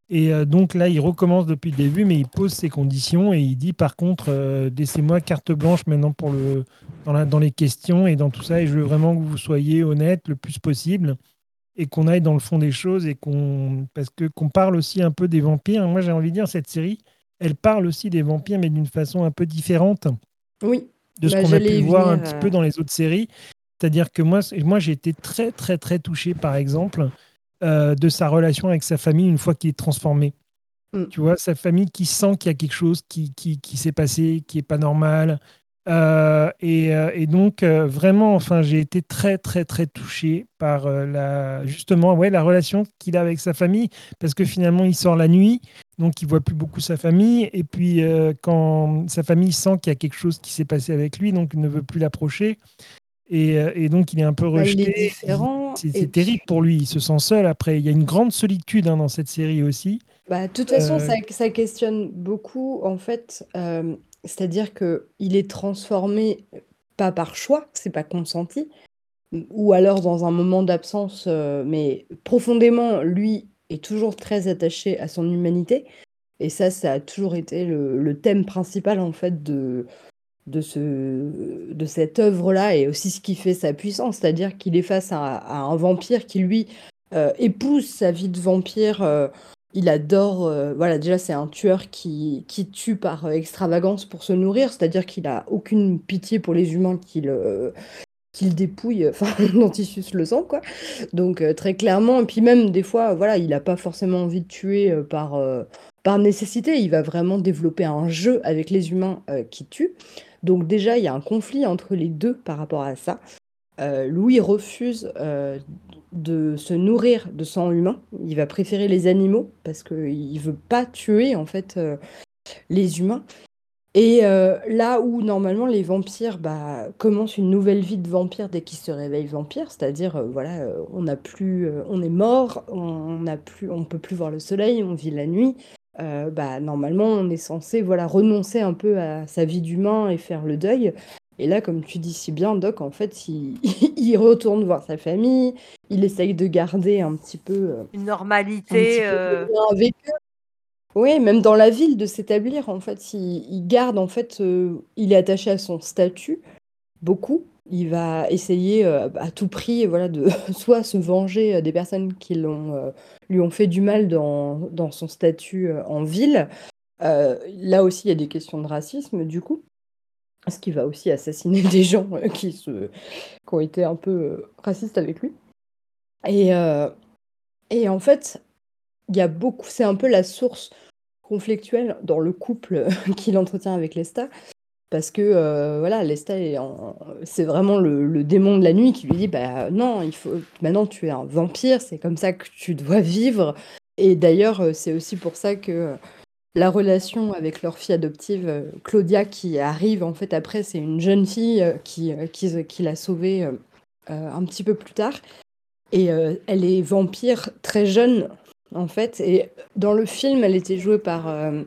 A: Et euh, donc là, il recommence depuis le début, mais il pose ses conditions et il dit par contre, laissez-moi carte blanche maintenant pour le, dans, la, dans les questions et dans tout ça, et je veux vraiment que vous soyez honnête le plus possible et qu'on aille dans le fond des choses et qu'on parce que qu'on parle aussi un peu des vampires. Moi, j'ai envie de dire cette série, elle parle aussi des vampires, mais d'une façon un peu différente.
C: Oui.
A: De ce bah, qu'on a pu voir un petit peu euh. dans les autres séries. C'est-à-dire que moi, moi j'ai été très, très, très touché, par exemple, euh, de sa relation avec sa famille une fois qu'il est transformé. Mm. Tu vois, sa famille qui sent qu'il y a quelque chose qui, qui, qui s'est passé, qui est pas normal, euh, euh, et, donc, euh, vraiment, enfin, j'ai été très, très, très touché par la, justement ouais, la relation qu'il a avec sa famille, parce que finalement, il sort la nuit, donc il voit plus beaucoup sa famille. Et puis, quand sa famille sent qu'il y a quelque chose qui s'est passé avec lui, donc il ne veut plus l'approcher. Et, donc, il est un peu bah, rejeté. C'est terrible pour lui. Il se sent seul après. Il y a une grande solitude hein, dans cette série aussi.
C: Bah, de toute façon, ça, ça, questionne beaucoup, en fait, c'est-à-dire qu'il est transformé pas par choix, c'est pas consenti, ou alors dans un moment d'absence, euh, mais profondément, lui est toujours très attaché à son humanité. Et ça, ça a toujours été le, thème principal en fait de, ce, de cette œuvre-là et aussi ce qui fait sa puissance, c'est-à-dire qu'il est face à, un vampire qui lui euh, épouse sa vie de vampire euh, il adore, euh, voilà, déjà c'est un tueur qui, tue par euh, extravagance pour se nourrir, c'est-à-dire qu'il a aucune pitié pour les humains qu'il euh, dépouille, *laughs* enfin dont il suce le sang, quoi. Donc très clairement, et puis même des fois, voilà, il n'a pas forcément envie de tuer par, par nécessité, il va vraiment développer un jeu avec les humains qui tuent. Donc déjà, il y a un conflit entre les deux par rapport à ça. Louis refuse de se nourrir de sang humain. Il va préférer les animaux parce qu'il ne veut pas tuer en fait euh, les humains. Et euh, là où normalement les vampires bah, commencent une nouvelle vie de vampire dès qu'ils se réveillent vampires, c'est-à-dire euh, voilà, euh, on a plus, on est mort, on n'a plus, on peut plus voir le soleil, on vit la nuit. bah normalement on est censé voilà renoncer un peu à sa vie d'humain et faire le deuil. Et là, comme tu dis si bien, Doc, en fait, il, *laughs* il retourne voir sa famille, il essaye de garder un petit peu
B: une normalité
C: avec eux. Oui, même dans la ville, de s'établir, en fait, il, garde, en fait, euh, il est attaché à son statut, beaucoup. Il va essayer euh, à tout prix, voilà, de *laughs* soit se venger euh, des personnes qui l'ont, lui ont fait du mal dans, dans son statut en ville. là aussi, il y a des questions de racisme, du coup, parce qu'il va aussi assassiner *laughs* des gens qui, se, qui ont été un peu racistes avec lui. Et, et en fait, il y a beaucoup, c'est un peu la source conflictuel dans le couple *laughs* qu'il entretient avec Lesta. Parce que euh, voilà, Lesta c'est vraiment le, démon de la nuit qui lui dit bah non, il faut maintenant tu es un vampire, c'est comme ça que tu dois vivre. Et d'ailleurs, euh, c'est aussi pour ça que euh, la relation avec leur fille adoptive, Claudia, qui arrive en fait après, c'est une jeune fille qui, qui, qui l'a sauvée un petit peu plus tard. Et elle est vampire très jeune, en fait. Et dans le film, elle était jouée par euh,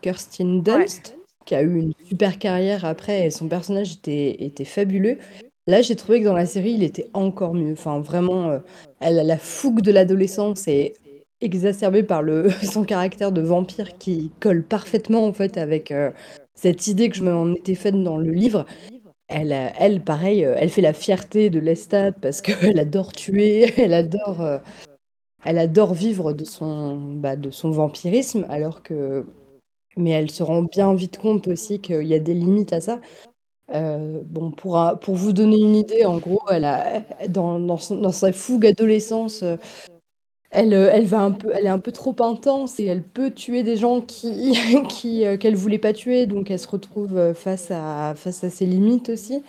C: Kirsten Dunst, qui a eu une super carrière après, et son personnage était, était fabuleux. Là, j'ai trouvé que dans la série, il était encore mieux. Enfin, vraiment, euh, elle a la fougue de l'adolescence et exacerbée par *laughs* son caractère de vampire qui colle parfaitement en fait avec euh, cette idée que je m'en étais faite dans le livre. Elle, elle, pareil, elle fait la fierté de Lestat parce *laughs* qu'elle adore tuer, elle adore elle adore vivre de son, bah, de son vampirisme, alors que. Mais elle se rend bien vite compte aussi qu'il y a des limites à ça. Euh, bon, pour, pour vous donner une idée, en gros, elle a, dans, dans, sa fougue adolescence, euh, elle, euh, elle, va un peu, elle est un peu trop intense et elle peut tuer des gens qui, *laughs* qui, qu'elle voulait pas tuer, donc elle se retrouve face à, face à ses limites aussi.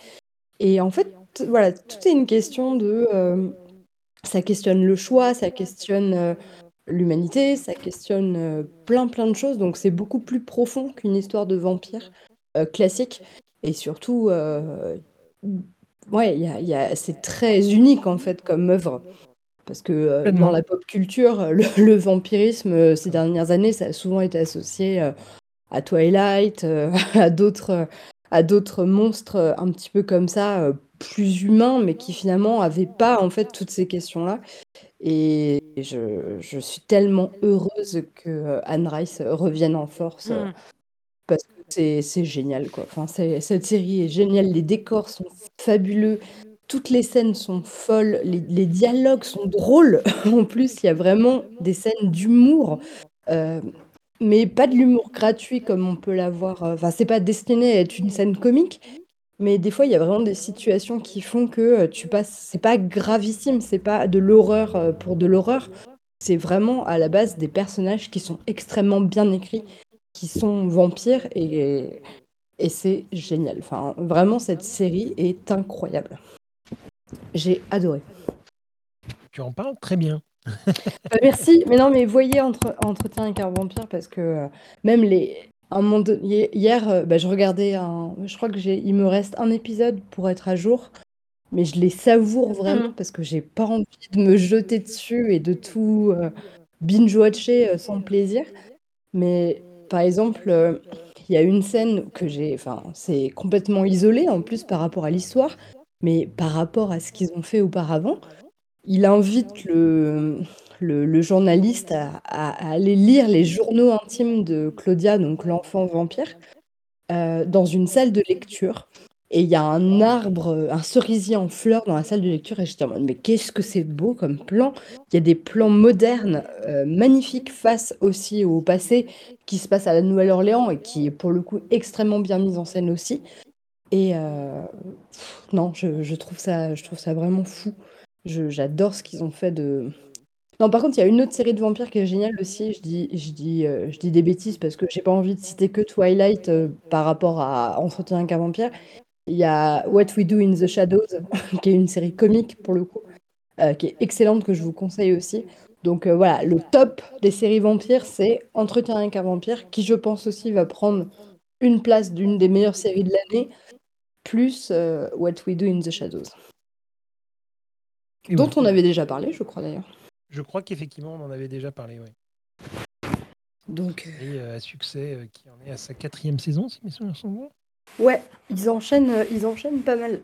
C: Et en fait, voilà, tout est une question de ça questionne le choix, ça questionne euh, l'humanité, ça questionne euh, plein plein de choses. Donc c'est beaucoup plus profond qu'une histoire de vampire euh, classique. Et surtout, ouais, y a, c'est très unique en fait comme œuvre. Parce que dans la pop culture, *laughs* le, vampirisme, ces dernières années, ça a souvent été associé à Twilight, *laughs* à d'autres à d'autres monstres un petit peu comme ça, plus humains, mais qui finalement n'avaient pas en fait toutes ces questions-là. Et je, je, suis tellement heureuse que euh, Anne Rice revienne en force euh, mm. parce que c'est génial quoi. Enfin, cette série est géniale, les décors sont fabuleux, toutes les scènes sont folles, les, dialogues sont drôles. *laughs* en plus, il y a vraiment des scènes d'humour. Euh, mais pas de l'humour gratuit comme on peut l'avoir. Enfin, c'est pas destiné à être une scène comique, mais des fois, il y a vraiment des situations qui font que euh, tu passes. C'est pas gravissime, c'est pas de l'horreur euh, pour de l'horreur. C'est vraiment à la base des personnages qui sont extrêmement bien écrits, qui sont vampires et, et c'est génial. Enfin, vraiment, cette série est incroyable. J'ai adoré.
A: Tu en parles très bien. *laughs*
C: Bah, merci. Mais non, mais voyez entre, Entretien avec un vampire parce que euh, même les, un monde, hier, euh, bah, je regardais un, je crois que j'ai, il me reste un épisode pour être à jour, mais je les savoure vraiment mmh. parce que j'ai pas envie de me jeter dessus et de tout euh, binge-watcher euh, sans plaisir. Mais par exemple, il y a une scène que j'ai, enfin, c'est complètement isolé en plus par rapport à l'histoire, mais par rapport à ce qu'ils ont fait auparavant, il invite le, journaliste à, aller lire les journaux intimes de Claudia, donc l'enfant vampire, euh, dans une salle de lecture. Et il y a un arbre, un cerisier en fleurs dans la salle de lecture. Et j'étais en mode, mais qu'est-ce que c'est beau comme plan Il y a des plans modernes, euh, magnifiques, face aussi au passé, qui se passe à la Nouvelle-Orléans et qui est pour le coup extrêmement bien mise en scène aussi. Et euh, non, je, trouve ça, je trouve ça vraiment fou. J'adore ce qu'ils ont fait de, non, par contre, il y a une autre série de vampires qui est géniale aussi. Je dis, je dis, euh, je dis des bêtises parce que j'ai pas envie de citer que Twilight euh, par rapport à Entretien avec un vampire. Il y a What We Do in the Shadows, *laughs* qui est une série comique pour le coup, qui est excellente, que je vous conseille aussi. Donc voilà, le top des séries vampires, c'est Entretien avec un vampire, qui je pense aussi va prendre une place d'une des meilleures séries de l'année, plus euh, What We Do in the Shadows.
A: Et
C: dont
A: oui.
C: on avait déjà parlé, je crois d'ailleurs.
A: Je crois qu'effectivement, on en avait déjà parlé, oui.
C: Donc, euh,
A: Et euh, à succès, euh, qui en est à sa quatrième saison, si mes souvenirs sont bons.
C: ouais, ils enchaînent, euh, ils enchaînent pas mal.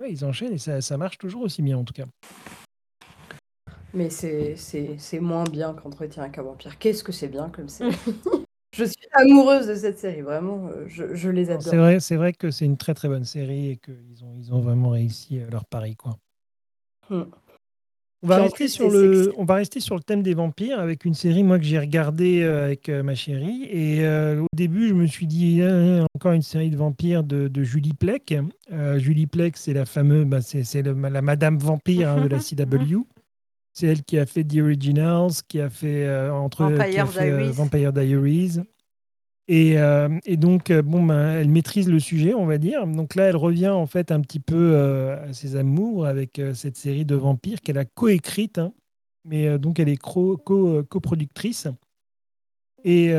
A: Oui, ils enchaînent et ça, ça marche toujours aussi bien, en tout cas.
C: Mais c'est, c'est, c'est moins bien qu'Entretien avec un vampire. Qu'est-ce que c'est bien comme *laughs* série Je suis amoureuse de cette série, vraiment. euh, Je, je les adore.
A: C'est vrai, c'est vrai que c'est une très très bonne série et qu'ils ont, ils ont vraiment réussi euh, leur pari, quoi.
C: Hmm.
A: On va, rester sur le,
C: sexy.
A: on va rester sur le thème des vampires avec une série moi que j'ai regardée euh, avec euh, ma chérie et euh, au début je me suis dit Ah, encore une série de vampires de, de Julie Plec. Euh, Julie Plec c'est la fameuse bah, c'est, la Madame Vampire hein, de la *laughs* CW. C'est elle qui a fait The Originals, qui a fait euh, entre qui a
B: Vampire
A: fait, euh,
B: Diaries.
A: Vampire Diaries. Et, euh, et donc, bon, ben, elle maîtrise le sujet, on va dire. Donc là, elle revient en fait un petit peu à ses amours avec cette série de vampires qu'elle a coécrite. hein. Mais donc, elle est cro- co- coproductrice. Et,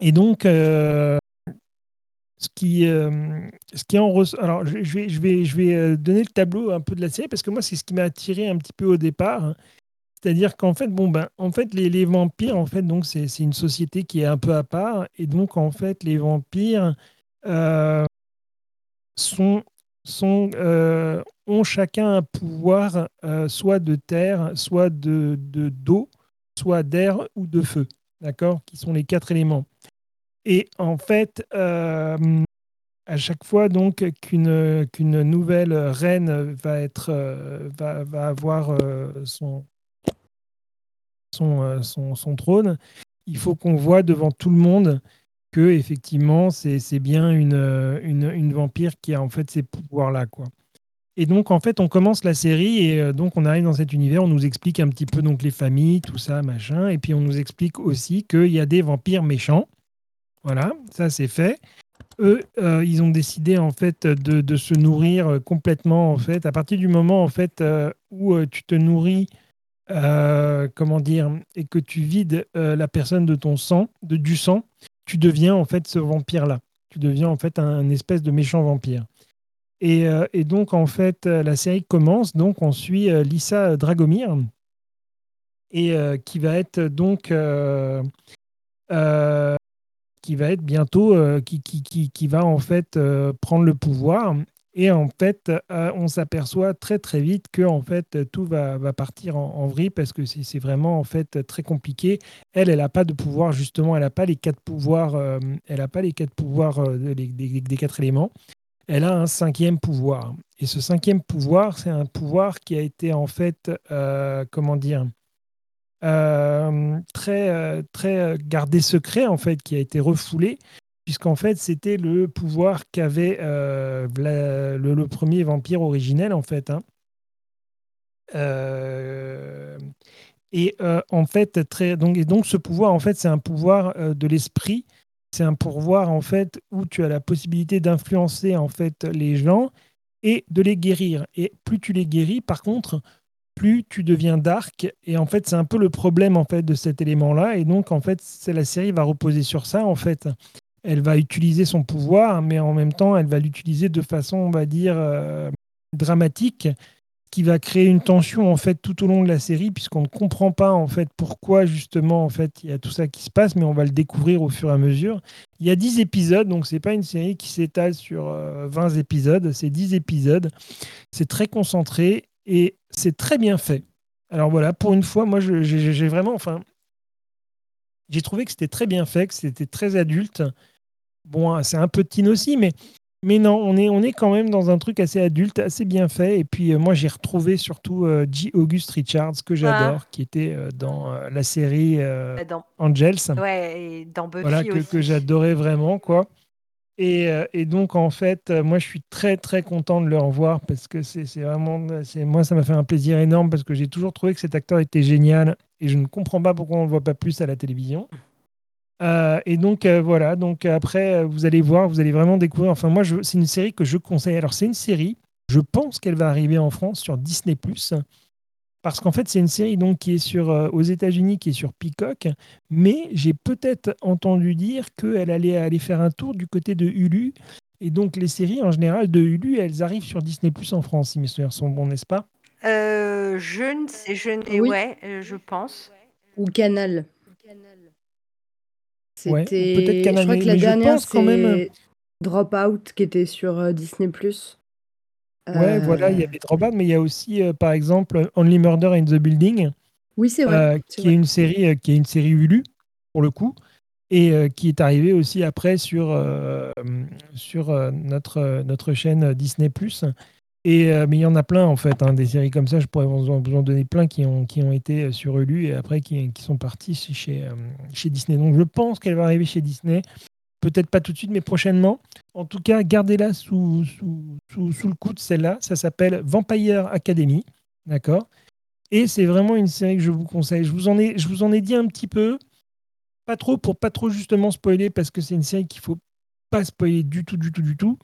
A: et donc, euh, ce qui, euh, ce qui en. Alors, je, vais, je vais, je vais euh, donner le tableau un peu de la série parce que moi, c'est ce qui m'a attiré un petit peu au départ. C'est-à-dire qu'en fait, bon, ben, en fait, les, les vampires, en fait, donc, c'est une société qui est un peu à part. Et donc, en fait, les vampires euh, sont, sont, ont chacun un pouvoir, soit de terre, soit de de- d'eau, soit d'air ou de feu. D'accord? Qui sont les quatre éléments. Et en fait, euh, à chaque fois donc qu'une qu'une nouvelle reine va être euh, va, va avoir euh, son son, son trône, il faut qu'on voit devant tout le monde que effectivement c'est bien une, une une vampire qui a en fait ces pouvoirs là quoi. Et donc en fait on commence la série et donc on arrive dans cet univers, on nous explique un petit peu donc les familles, tout ça machin, et puis on nous explique aussi qu'il y a des vampires méchants. Voilà, ça c'est fait eux, euh, ils ont décidé en fait de, se nourrir euh, complètement en fait à partir du moment en fait euh, où tu te nourris, comment dire, et que tu vides la personne de ton sang, de du sang, tu deviens en fait ce vampire là. Tu deviens en fait un, espèce de méchant vampire. Et, donc en fait la série commence donc on suit Lisa Dragomir et qui va être donc qui va être bientôt, euh, qui, qui, qui, qui va en fait euh, prendre le pouvoir. Et en fait, euh, on s'aperçoit très très vite que en fait tout va, va partir en, en vrille parce que c'est vraiment en fait très compliqué. Elle, elle n'a pas de pouvoir justement, elle n'a pas les quatre pouvoirs, elle a pas les quatre pouvoirs des, des- quatre éléments. Elle a un cinquième pouvoir. Et ce cinquième pouvoir, c'est un pouvoir qui a été en fait, comment dire, euh, très, euh, très euh, gardé secret, en fait, qui a été refoulé, puisqu'en fait, c'était le pouvoir qu'avait le, premier vampire originel, en fait. hein. Et en fait, très, donc, et donc, ce pouvoir, en fait, c'est un pouvoir de l'esprit. C'est un pouvoir, en fait, où tu as la possibilité d'influencer, en fait, les gens et de les guérir. Et plus tu les guéris, par contre, plus tu deviens dark. Et en fait, c'est un peu le problème en fait de cet élément-là. Et donc, en fait, c'est la série va reposer sur ça. En fait, elle va utiliser son pouvoir, mais en même temps, elle va l'utiliser de façon, on va dire, euh, dramatique, qui va créer une tension en fait tout au long de la série, puisqu'on ne comprend pas en fait pourquoi justement en fait il y a tout ça qui se passe, mais on va le découvrir au fur et à mesure. Il y a 10 épisodes, donc c'est pas une série qui s'étale sur euh, 20 épisodes, c'est 10 épisodes. C'est très concentré et c'est très bien fait. Alors voilà, pour une fois, moi j'ai vraiment, enfin, j'ai trouvé que c'était très bien fait, que c'était très adulte. Bon, c'est un peu teen aussi, mais, mais non, on est, on est quand même dans un truc assez adulte, assez bien fait. Et puis euh, moi, j'ai retrouvé surtout euh, J. August Richards, que j'adore, qui était euh, dans euh, la série euh,
B: Dans,
A: Angels.
B: ouais, et dans Buffy
A: Voilà, que j'adorais vraiment, quoi. Et, euh, et donc, en fait, euh, moi, je suis très, très content de le revoir parce que c'est vraiment. Moi, ça m'a fait un plaisir énorme parce que j'ai toujours trouvé que cet acteur était génial et je ne comprends pas pourquoi on ne le voit pas plus à la télévision. Euh, et donc, voilà. Donc, après, vous allez voir, vous allez vraiment découvrir. Enfin, moi, c'est une série que je conseille. Alors, c'est une série, je pense qu'elle va arriver en France sur Disney. Parce qu'en fait, c'est une série donc qui est sur euh, aux États-Unis, qui est sur Peacock, mais j'ai peut-être entendu dire qu'elle allait aller faire un tour du côté de Hulu. Et donc, les séries en général de Hulu, elles arrivent sur Disney Plus en France, si mes souvenirs sont bons, n'est-ce pas?
B: Euh, je ne sais, je ne-
C: Oui.
B: ouais, euh, je pense.
C: Ou Canal.
A: Ouais,
C: C'était.
A: peut-être Canal,
C: je crois que la dernière,
A: pense quand même-
C: c'est Dropout qui était sur euh, Disney+.
A: Ouais, voilà, il y
C: Euh,
A: avait Dropout, mais il y a aussi, euh, par exemple, Only Murder in the Building,
C: Oui, c'est vrai.
A: euh, qui est une série, euh, qui est une série Hulu pour le coup, et euh, qui est arrivée aussi après sur euh, sur euh, notre euh, notre chaîne Disney+. Et euh, mais il y en a plein en fait, hein, des séries comme ça. Je pourrais vous en, vous en donner plein qui ont qui ont été sur Hulu et après qui, qui sont partis chez euh, chez Disney. Donc je pense qu'elle va arriver chez Disney. Peut-être pas tout de suite, mais prochainement. En tout cas, gardez-la sous, sous, sous, sous le coude, celle-là. Ça s'appelle Vampire Academy. D'accord? Et c'est vraiment une série que je vous conseille. Je vous, en ai, je vous en ai dit un petit peu. Pas trop, pour pas trop justement spoiler, parce que c'est une série qu'il faut pas spoiler du tout, du tout, du tout.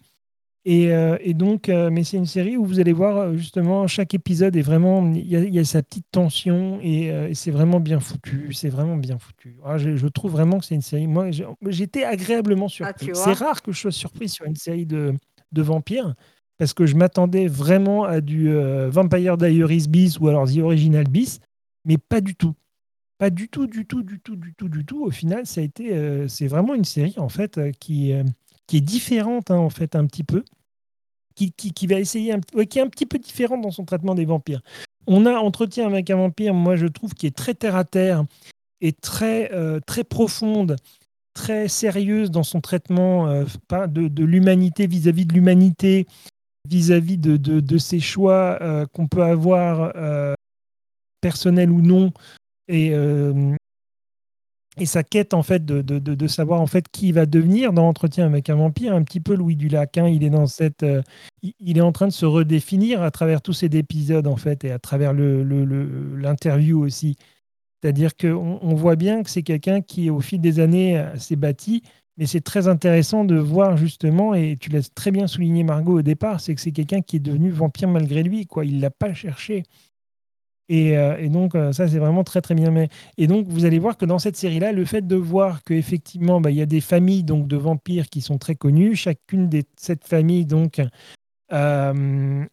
A: Et, euh, et donc, euh, mais c'est une série où vous allez voir euh, justement chaque épisode est vraiment, il y a, il y a sa petite tension et, euh, et c'est vraiment bien foutu. C'est vraiment bien foutu. Ah, je, je trouve vraiment que c'est une série. Moi, j'étais agréablement surpris.
B: tu vois.
A: c'est rare que je sois surpris sur une série de, de vampires parce que je m'attendais vraiment à du Vampire Diaries bis ou alors The Original bis, mais pas du tout. Pas du tout, du tout, du tout, du tout, du tout. Au final, ça a été, c'est vraiment une série en fait qui, qui est différente hein, en fait un petit peu, qui, va essayer, un, qui est un petit peu différente dans son traitement des vampires. On a Entretien avec un vampire, moi je trouve, qui est très terre à terre et très, euh, très profonde, très sérieuse dans son traitement euh, de, l'humanité vis-à-vis de l'humanité, vis-à-vis de, de, ses choix euh, qu'on peut avoir, personnels ou non, et, et sa quête en fait de, de, de, savoir en fait qui va devenir dans Entretien avec un vampire, un petit peu Louis Dulac. hein, il est dans cette, euh, il, est en train de se redéfinir à travers tous ces épisodes en fait et à travers le, le- le- l'interview aussi. C'est-à-dire qu'on on voit bien que c'est quelqu'un qui, au fil des années, euh, s'est bâti. Mais c'est très intéressant de voir justement, et tu l'as très bien souligné Margot au départ, c'est que c'est quelqu'un qui est devenu vampire malgré lui. Quoi. Il l'a pas cherché. Et, euh, et donc, euh, ça, c'est vraiment très, très bien. Mais, et donc, vous allez voir que dans cette série-là, le fait de voir qu'effectivement, bah, il y a des familles donc, de vampires qui sont très connues, chacune de cette famille donc, euh,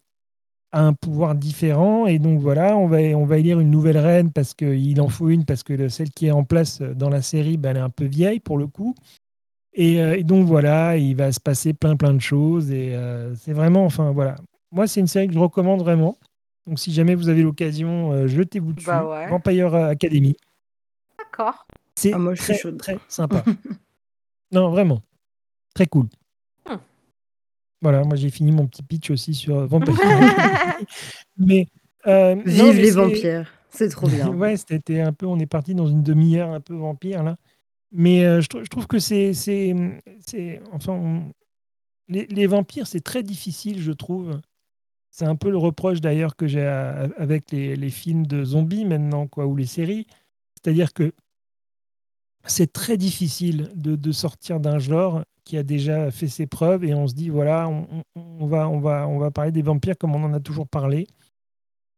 A: a un pouvoir différent. Et donc, voilà, on va, on va élire une nouvelle reine parce qu'il en faut une, parce que le- celle qui est en place dans la série, bah, elle est un peu vieille pour le coup. Et, donc, voilà, il va se passer plein, plein de choses. Et c'est vraiment, enfin, voilà. Moi, c'est une série que je recommande vraiment. Donc, si jamais vous avez l'occasion, euh, jetez-vous dessus.
B: Bah ouais.
A: Vampire Academy.
B: D'accord.
A: C'est
C: Ah, moi, je suis
A: très, sympa. *laughs* non, vraiment. Très cool.
B: Hmm.
A: Voilà, moi j'ai fini mon petit pitch aussi sur euh, Vampire *laughs* Academy. Mais. euh, non,
C: Vive
A: mais
C: les vampires. C'est trop bien. *laughs*
A: ouais, c'était un peu. On est parti dans une demi-heure un peu vampire là. Mais euh, je, trou- je trouve que c'est, c'est, c'est, enfin, on- les, les vampires, c'est très difficile, je trouve. C'est un peu le reproche d'ailleurs que j'ai avec les, les films de zombies maintenant, quoi, ou les séries. C'est-à-dire que c'est très difficile de, de sortir d'un genre qui a déjà fait ses preuves et on se dit voilà, on, va, on, va, on va parler des vampires comme on en a toujours parlé.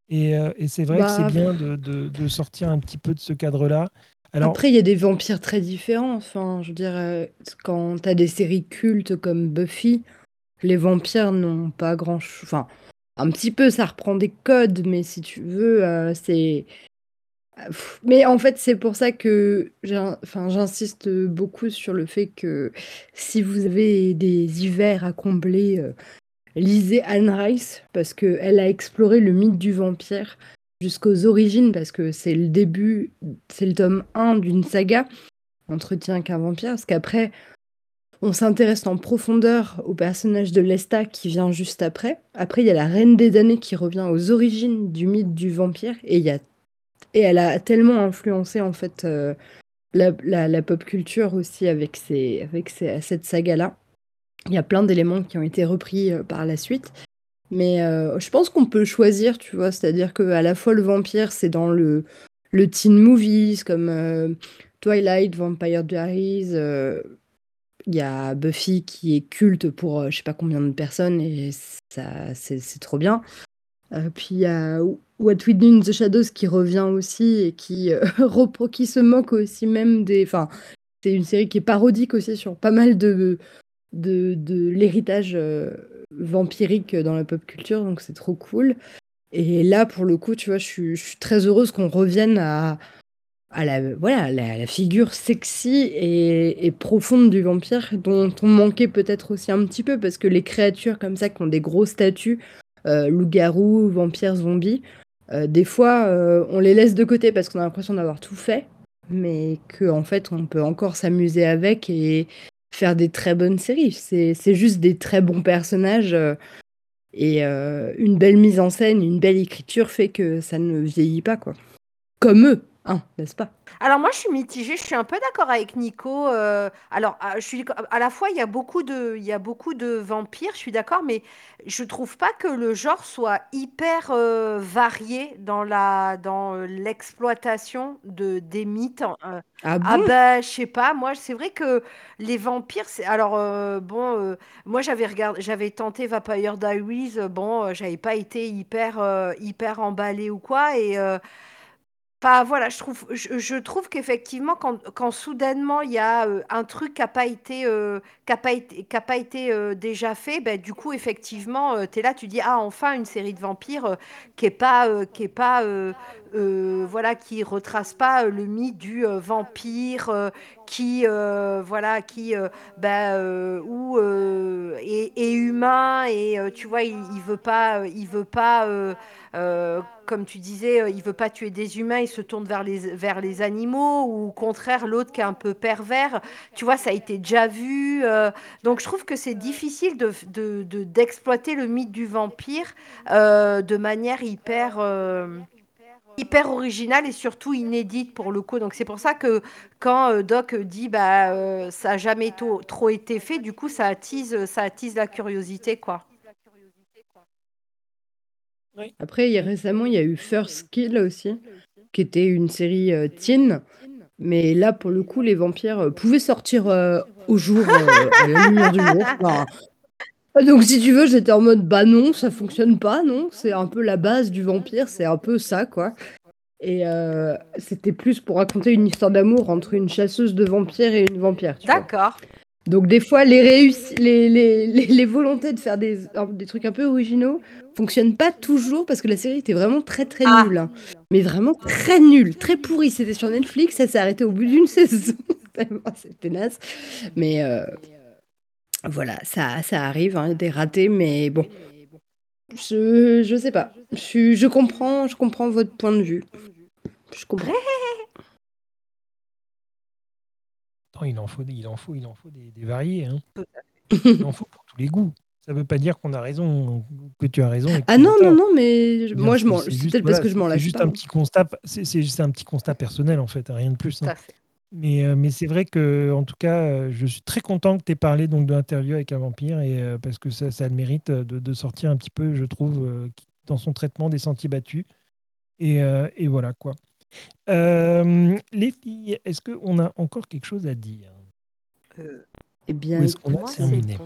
A: Et, euh, et c'est vrai
C: Bah,
A: que c'est bien de, de- de sortir un petit peu de ce cadre-là. Alors,
C: Après, il y a des vampires très différents. Enfin, je veux dire, euh, quand t'as des séries cultes comme Buffy, les vampires n'ont pas grand chose. Enfin, un petit peu, ça reprend des codes, mais si tu veux, euh, c'est. Mais en fait, c'est pour ça que j'insiste beaucoup sur le fait que si vous avez des hivers à combler, euh, lisez Anne Rice, parce qu'elle a exploré le mythe du vampire jusqu'aux origines, parce que c'est le début, c'est le tome 1 d'une saga, Entretien qu'un vampire, parce qu'après, on s'intéresse en profondeur au personnage de Lesta qui vient juste après. Après, il y a la Reine des damnés qui revient aux origines du mythe du vampire, et, il y a... et elle a tellement influencé, en fait, euh, la, pop culture aussi avec, cette saga-là. Il y a plein d'éléments qui ont été repris euh, par la suite. Mais euh, je pense qu'on peut choisir, tu vois, c'est-à-dire que à la fois le vampire, c'est dans le, le teen movies comme Twilight, Vampire Diaries. Euh, Il y a Buffy qui est culte pour euh, je sais pas combien de personnes et ça, c'est trop bien. puis il y a What We Do in the Shadows qui revient aussi et qui, *laughs* qui se moque aussi même des. Enfin, c'est une série qui est parodique aussi sur pas mal de, de, de l'héritage vampirique dans la pop culture, donc c'est trop cool. Et là, pour le coup, tu vois, je suis très heureuse qu'on revienne à, à la, voilà, la, figure sexy et, profonde du vampire, dont on manquait peut-être aussi un petit peu, parce que les créatures comme ça, qui ont des gros statuts, euh, loups-garous, vampires, zombies, euh, des fois, euh, on les laisse de côté parce qu'on a l'impression d'avoir tout fait, mais qu'en en fait, on peut encore s'amuser avec et faire des très bonnes séries. C'est juste des très bons personnages. et une belle mise en scène, une belle écriture fait que ça ne vieillit pas, quoi. Comme eux, Hein, n'est-ce pas?
B: Alors moi, je suis mitigée. Je suis un peu d'accord avec Nico. Euh, alors, à, ah, je suis à la fois, il y a beaucoup de, il y a beaucoup de vampires. Je suis d'accord, mais je trouve pas que le genre soit hyper euh, varié dans la, dans euh, l'exploitation de des mythes.
C: ah, ah
B: bon? ben, je sais pas. Moi, c'est vrai que les vampires, c'est alors bon. moi, j'avais regardé, j'avais tenté Vampire Diaries. Bon, j'avais pas été hyper, hyper emballée ou quoi et voilà, je trouve, qu'effectivement, quand, soudainement il y a euh, un truc qui n'a pas été, euh, euh, déjà fait, ben, du coup, effectivement, tu es là, tu dis, ah, enfin, une série de vampires qui n'est pas, qui est pas voilà, qui retrace pas le mythe du vampire qui, voilà, qui, ou est, humain et tu vois, il, il veut pas, il veut pas comme tu disais, euh, il veut pas tuer des humains, il se tourne vers les, vers les animaux, ou au contraire, l'autre qui est un peu pervers. Tu vois, ça a été déjà vu. Euh, donc, je trouve que c'est difficile d'exploiter de, d'exploiter le mythe du vampire euh, de manière hyper. Hyper originale et surtout inédite pour le coup. Donc c'est pour ça que quand Doc dit bah ça a jamais trop été fait, du coup ça attise ça attise la curiosité quoi.
C: Après, il y a récemment, il y a eu First Kill aussi, qui était une série euh, teen. Mais là, pour le coup, les vampires euh, pouvaient sortir euh, au jour, à la lumière du jour. Donc, si tu veux, j'étais en mode bah non, ça fonctionne pas, non. C'est un peu la base du vampire, c'est un peu ça, quoi. Et c'était plus pour raconter une histoire d'amour entre une chasseuse de vampires et une vampire.
B: D'accord.
C: Donc des fois, les, les, les, les, volontés de faire des, des trucs un peu originaux fonctionnent pas toujours parce que la série était vraiment très très ah. nulle. Hein. Mais vraiment très nulle, très pourrie. C'était sur Netflix, ça s'est arrêté au bout d'une *laughs* saison. C'était naze. Mais euh, voilà, ça, ça arrive, hein, des ratés, mais bon. Je, je sais pas. Je, je, comprends, je comprends votre point de vue. Je comprends. *laughs*
A: il en faut, il en faut, il en faut des, variés. Hein. Il en faut pour tous les goûts. Ça ne veut pas dire qu'on a raison, que tu as raison.
C: ah non, non, non, mais moi, je m'en. C'est peut-être parce que je m'en lâche.
A: C'est juste un petit constat. C'est juste un petit constat personnel en fait, rien de plus. Hein. Mais, euh, mais c'est vrai que, en tout cas, euh, je suis très content que tu aies parlé donc de l'interview avec un vampire et euh, parce que ça, ça a le mérite de, de, sortir un petit peu, je trouve, dans son traitement des sentiers battus. Et, et voilà quoi. Euh, les filles, est-ce qu'on a encore quelque chose à dire?
C: Euh, Eh bien,
A: est-ce qu'on a terminé?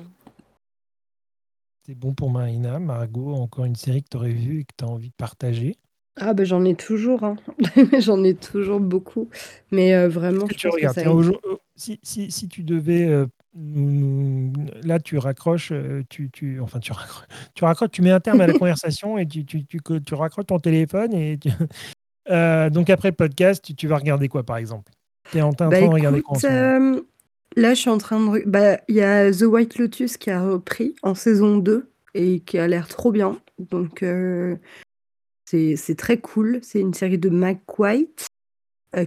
A: C'est bon pour Marina. Margot, encore une série que tu aurais vue et que tu as envie de partager?
C: Ah ben j'en ai toujours, hein. *laughs* j'en ai toujours beaucoup, mais euh, vraiment.
A: tu regardes, si, si, si, tu devais, là tu raccroches, tu, tu, enfin tu raccroches, tu raccroches, tu mets un terme à la *laughs* conversation et tu, tu, tu, tu raccroches ton téléphone et tu, *laughs* euh, donc après le podcast, tu, vas regarder quoi par exemple? Tu es en train, de bah, regarder quoi
C: euh, Là, je suis en train de. Bah, il y a The White Lotus qui a repris en saison 2 et qui a l'air trop bien. Donc, euh, c'est très cool. C'est une série de Mac White.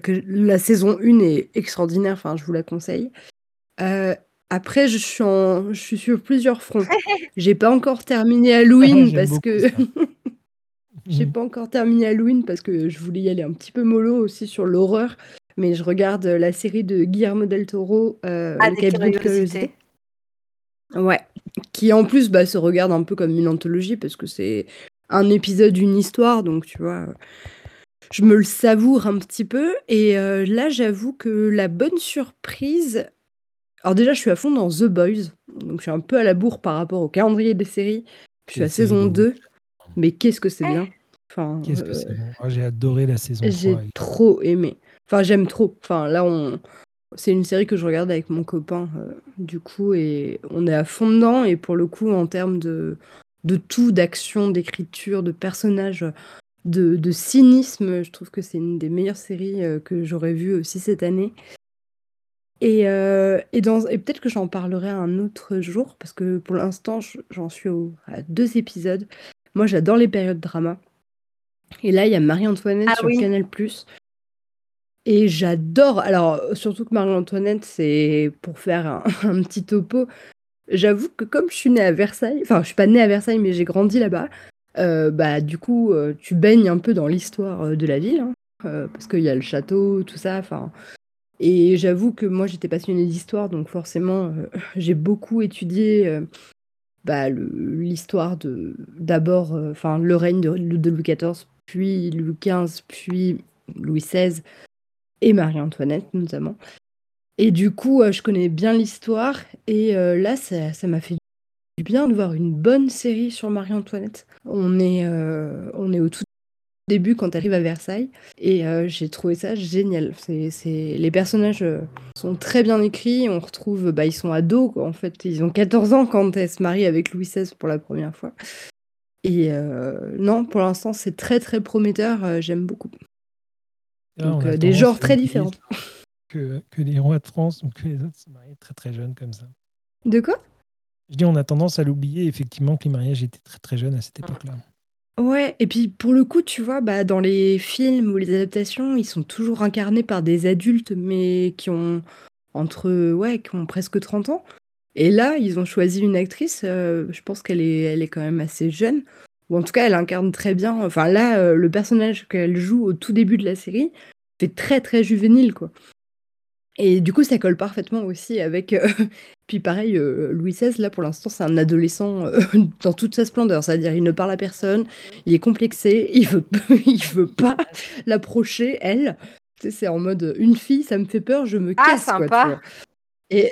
C: que la saison 1 est extraordinaire. Enfin, je vous la conseille. après, je suis, je suis sur plusieurs fronts. *laughs* J'ai pas encore terminé Halloween parce que. *laughs* J'ai mmh. pas encore terminé Halloween parce que je voulais y aller un petit peu mollo aussi sur l'horreur, mais je regarde euh, la série de Guillermo del Toro, euh,
B: ah, de
C: Ouais, qui en plus bah, se regarde un peu comme une anthologie parce que c'est un épisode, une histoire, donc tu vois, je me le savoure un petit peu. Et euh, là, j'avoue que la bonne surprise. Alors, déjà, je suis à fond dans The Boys, donc je suis un peu à la bourre par rapport au calendrier des séries. Je suis à saison 2. mais qu'est-ce que c'est bien. Enfin,
A: Qu'est-ce que
C: euh,
A: c'est bon. J'ai adoré la saison
C: j'ai
A: 3.
C: trop aimé. Enfin, j'aime trop. Enfin, là, on... c'est une série que je regarde avec mon copain, euh, du coup, et on est à fond dedans. Et pour le coup, en termes de, de tout, d'action, d'écriture, de personnages, de, de cynisme, je trouve que c'est une des meilleures séries euh, que j'aurais vues aussi cette année. Et, euh, et, peut-être que j'en parlerai un autre jour, parce que pour l'instant, je- j'en suis au- à deux épisodes. Moi, j'adore les périodes drama. Et là, il y a Marie-Antoinette
B: Ah
C: sur
B: oui.
C: Canal+. Et j'adore. Alors, surtout que Marie-Antoinette, c'est pour faire un, *laughs* un petit topo. J'avoue que comme je suis née à Versailles, enfin, je suis pas née à Versailles, mais j'ai grandi là-bas, euh, bah, du coup, euh, tu baignes un peu dans l'histoire euh, de la ville, hein, parce qu'il y a le château, tout ça, enfin. Et j'avoue que moi, j'étais passionnée d'histoire, donc forcément, *laughs* j'ai beaucoup étudié bah, l'histoire de, d'abord, enfin, le règne de, de Louis XIV, puis Louis XV, puis Louis XVI et Marie-Antoinette notamment. Et du coup, euh, je connais bien l'histoire. Et euh, là, ça ça m'a fait du bien de voir une bonne série sur Marie-Antoinette. On est, euh, on est au tout début quand elle arrive à Versailles. Et euh, j'ai trouvé ça génial. C'est. Les personnages euh, sont très bien écrits. On retrouve, bah, ils sont ados, quoi, en fait. Ils ont 14 ans quand elle se marie avec Louis XVI pour la première fois. Et euh, non, pour l'instant, c'est très très prometteur. j'aime beaucoup.
A: On
C: Donc, des genres très différents.
A: Que, que les rois de France ou que les autres se mariaient très très jeunes comme ça.
C: De quoi?
A: Je dis, on a tendance à l'oublier, effectivement, que les mariages étaient très très jeunes à cette époque-là.
C: Ouais, et puis pour le coup, tu vois, bah, dans les films ou les adaptations, ils sont toujours incarnés par des adultes, mais qui ont entre, ouais, qui ont presque 30 ans. Et là, ils ont choisi une actrice, euh, je pense qu'elle est, elle est quand même assez jeune, ou en tout cas, elle incarne très bien. Enfin, là, euh, le personnage qu'elle joue au tout début de la série fait très très juvénile, quoi. Et du coup, ça colle parfaitement aussi avec. euh, *laughs* Puis pareil, euh, Louis XVI, là, pour l'instant, c'est un adolescent euh, *laughs* dans toute sa splendeur. C'est-à-dire, il ne parle à personne, il est complexé, *laughs* il veut, il veut pas l'approcher, elle. C'est en mode une fille, ça me fait peur, je me
B: Ah,
C: casse. quoi, tu
B: sympa.
C: vois. Et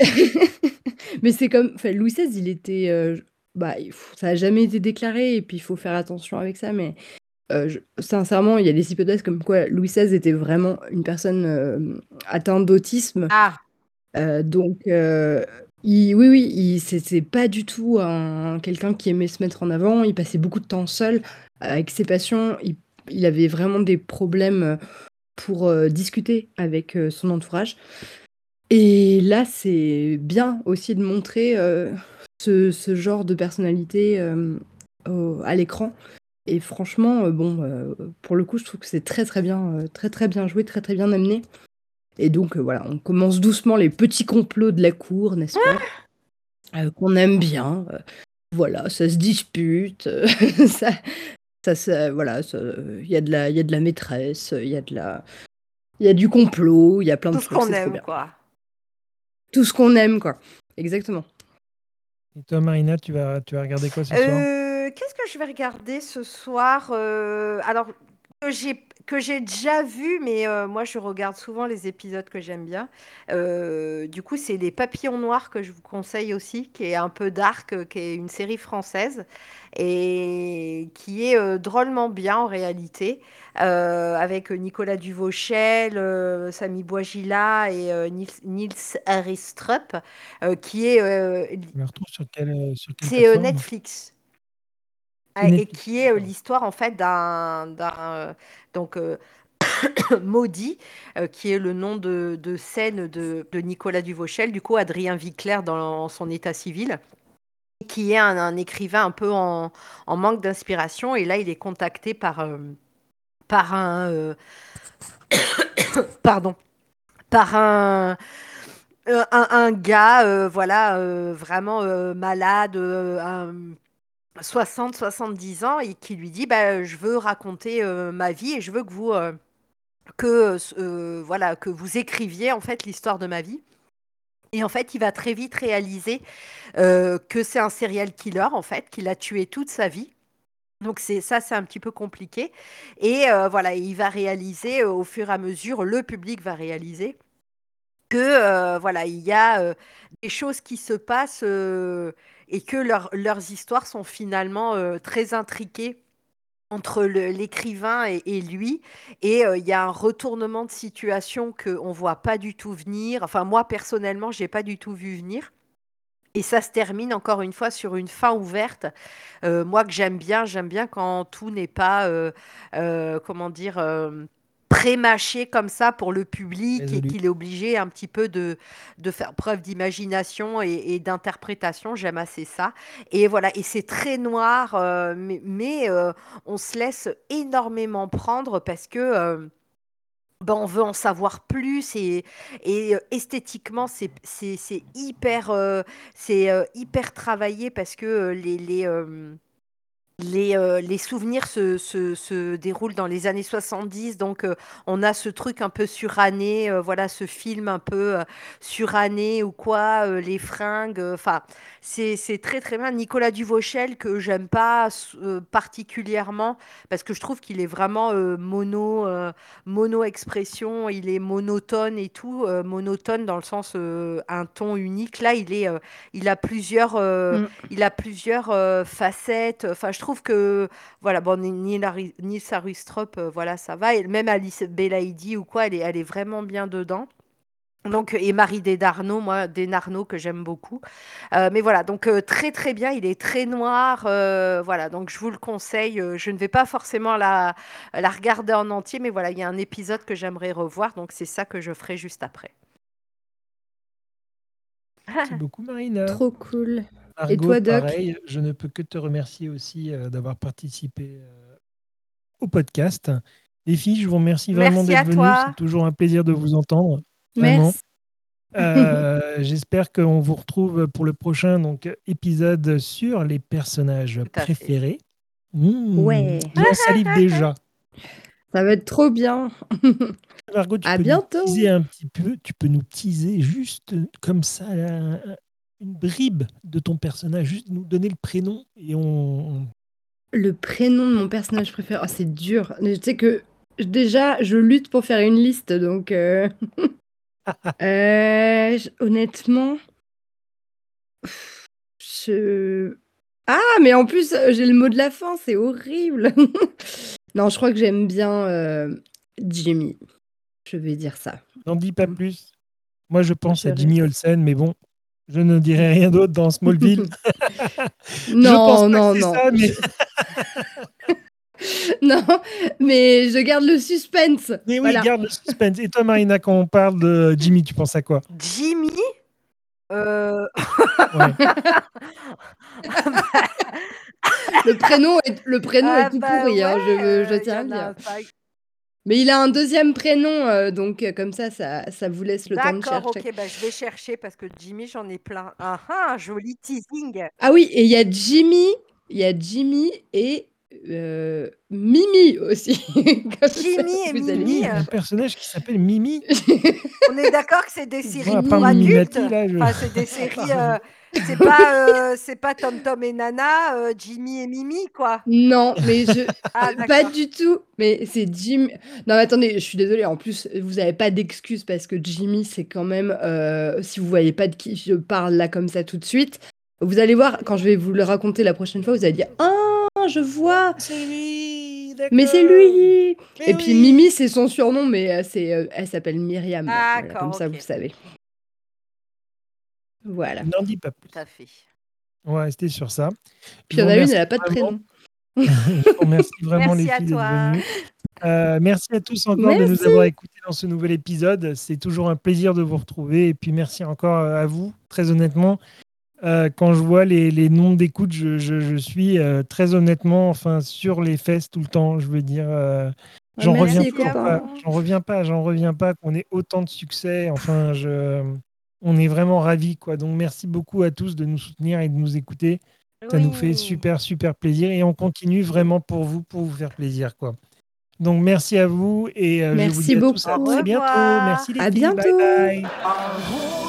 C: Mais c'est comme. Enfin, Louis XVI, il était. Bah, ça n'a jamais été déclaré, et puis il faut faire attention avec ça, mais. Euh, je- Sincèrement, il y a des hypothèses comme quoi Louis XVI était vraiment une personne euh, atteinte d'autisme.
B: Ah,
C: Euh, donc, il- oui, oui, c'était pas du tout un, quelqu'un qui aimait se mettre en avant. Il passait beaucoup de temps seul avec ses passions. Il, il avait vraiment des problèmes pour discuter avec son entourage. Et là, c'est bien aussi de montrer ce, ce genre de personnalité au- à l'écran. Et franchement, euh, bon, euh, pour le coup, je trouve que c'est très très bien, euh, très très bien joué, très très bien amené. Et donc voilà, on commence doucement les petits complots de la cour, n'est-ce pas? Euh, Qu'on aime bien. voilà, ça se dispute, *laughs* ça, ça, ça- voilà, ça- il y a de la, il y a de la maîtresse, il y a de la, il y a du complot, il y a plein de
B: tout ce
C: trucs.
B: qu'on aime,
C: bien.
B: quoi.
C: Tout ce qu'on aime, quoi. Exactement.
A: Et toi, Marina, tu vas, tu vas regarder quoi ce soir?
B: Euh, Qu'est-ce que je vais regarder ce soir Euh, Alors, que j'ai que j'ai déjà vu, mais euh, moi je regarde souvent les épisodes que j'aime bien. Euh, du coup, c'est Les Papillons Noirs que je vous conseille aussi, qui est un peu dark, euh, qui est une série française et qui est euh, drôlement bien en réalité, euh, avec Nicolas Duvauchel, euh, Samy Bouagila et euh, Nils, Nils Aristrup, euh, qui est euh,
A: Tu la retrouves sur quelle, sur quelle
B: c'est euh,
A: plateforme
B: Netflix. Ah, Et qui est euh, l'histoire en fait d'un d'un, euh, donc euh, *coughs* Maudit, euh, qui est le nom de, de scène de, de Nicolas Duvauchel, du coup Adrien Vicler dans son état civil, qui est un, un écrivain un peu en, en manque d'inspiration. Et là, il est contacté par, euh, par un euh, *coughs* pardon par un euh, un, un gars, euh, voilà, euh, vraiment euh, malade, euh, un- 60-70 ans, et qui lui dit, bah, je veux raconter euh, ma vie et je veux que vous, euh, que, euh, voilà, que vous écriviez en fait l'histoire de ma vie. Et en fait, il va très vite réaliser que c'est un serial killer, en fait, qu'il a tué toute sa vie. Donc c'est ça, c'est un petit peu compliqué. Et voilà, il va réaliser au fur et à mesure, le public va réaliser que voilà, il y a des choses qui se passent et que leurs histoires sont finalement euh, très intriquées entre l'écrivain et, lui. Et il y a un retournement de situation qu'on ne voit pas du tout venir. Enfin, moi, personnellement, je n'ai pas du tout vu venir. Et ça se termine encore une fois sur une fin ouverte. moi que j'aime bien, j'aime bien quand tout n'est pas, comment dire, pré-mâché comme ça pour le public et qu'il est obligé un petit peu de, de faire preuve d'imagination et, d'interprétation. J'aime assez ça. Et voilà, et c'est très noir, euh, mais, euh, on se laisse énormément prendre parce que... Euh, ben, on veut en savoir plus et, et esthétiquement c'est hyper c'est hyper travaillé parce que les, les les, euh, les, souvenirs se, se, se, déroulent dans les années 70, donc euh, on a ce truc un peu suranné, euh, voilà, ce film un peu suranné ou quoi, les fringues, enfin, c'est très très bien. Nicolas Duvauchel, que j'aime pas particulièrement, parce que je trouve qu'il est vraiment mono, mono-expression, il est monotone et tout, monotone dans le sens un ton unique. Là, il, est, il a plusieurs, mm. il a plusieurs facettes, enfin, je trouve trouve que voilà, bon, ni, ni Sarustrop, euh, voilà, ça va. Et même Alice Belaïdi ou quoi, elle est, elle est vraiment bien dedans. Donc, et Marie Desnarnaud, moi, Desnarnaud que j'aime beaucoup. Euh, mais voilà, donc euh, très très bien, il est très noir. voilà, donc je vous le conseille. je ne vais pas forcément la, la regarder en entier, mais voilà, il y a un épisode que j'aimerais revoir, donc c'est ça que je ferai juste après.
A: Merci beaucoup, Marina.
C: Trop cool.
A: Et toi, Doc? pareil, je ne peux que te remercier aussi euh, d'avoir participé euh, au podcast. Les filles, je vous remercie vraiment d'être venues. C'est toujours un plaisir de vous entendre. Merci. Euh, *laughs* j'espère qu'on vous retrouve pour le prochain donc, épisode sur les personnages préférés. Mmh,
C: ouais.
A: J'en salive déjà. *laughs*
C: Ça va être trop bien.
A: Margot, tu
C: à
A: peux
C: bientôt.
A: Nous teaser un petit peu. Tu peux nous teaser juste comme ça là, une bribe de ton personnage, juste nous donner le prénom et on.
C: Le prénom de mon personnage préféré, oh, c'est dur. Je sais que déjà, je lutte pour faire une liste, donc. Euh, *laughs* euh, honnêtement. Je. Ah, mais en plus, j'ai le mot de la fin, c'est horrible. *laughs* non, je crois que j'aime bien euh, Jimmy. Je vais dire ça.
A: N'en dis pas plus. Moi, je pense à Jimmy Olsen, mais bon, je ne dirai rien d'autre dans Smallville. *laughs*
C: non, non, non. *laughs* non, mais je garde le suspense.
A: Mais oui, garde le suspense. Et toi, Marina, quand on parle de Jimmy, tu penses à quoi?
B: Jimmy? *laughs* Euh...
C: le prénom est, le prénom est ah tout bah pourri, hein, je, je tiens à le dire. Mais il a un deuxième prénom, euh, donc euh, comme ça, ça, ça vous laisse le temps de chercher.
B: D'accord, ok, bah, je vais chercher parce que Jimmy, j'en ai plein. Ah ah, joli teasing.
C: Ah oui, et il y a Jimmy, il y a Jimmy et euh, Mimi aussi. *laughs*
B: Jimmy et Mimi.
A: Un personnage qui s'appelle Mimi. *laughs*
B: On est d'accord que c'est des séries pour adultes. enfin, c'est des séries. C'est pas, euh, c'est pas Tom Tom et Nana, euh, Jimmy et Mimi, quoi.
C: Non, mais je. *laughs* Ah, pas du tout. Mais c'est Jimmy. Non, mais attendez, je suis désolée. En plus, vous n'avez pas d'excuse parce que Jimmy, c'est quand même. Euh, si vous voyez pas de qui je parle là comme ça tout de suite, vous allez voir, quand je vais vous le raconter la prochaine fois, vous allez dire Ah, je vois.
A: C'est lui.
C: Mais c'est lui. et puis Mimi, c'est son surnom, mais c'est, elle s'appelle Myriam. comme ça, vous savez. Voilà.
A: N'en dis pas plus.
B: Tout à fait.
A: On va rester sur ça.
C: Puis il y en a une, elle n'a pas de prénom. *laughs*
A: merci vraiment les filles d'être venues. Euh, merci à tous encore de nous avoir écoutés dans ce nouvel épisode. C'est toujours un plaisir de vous retrouver. Et puis merci encore à vous, très honnêtement. Euh, quand je vois les, les noms d'écoute, je, je, je, suis euh, très honnêtement enfin, sur les fesses tout le temps. Je veux dire, euh, j'en reviens, pas, j'en reviens pas, j'en reviens pas qu'on ait autant de succès. Enfin, je, on est vraiment ravis. Quoi. Donc merci beaucoup à tous de nous soutenir et de nous écouter. Ça nous fait super, super plaisir et on continue vraiment pour vous, pour vous faire plaisir. Quoi. Donc merci à vous et
C: euh, merci
A: je vous dis
C: beaucoup.
A: à, tous à très bientôt. Merci les
C: à
A: filles.
C: bientôt.
A: Bye bye.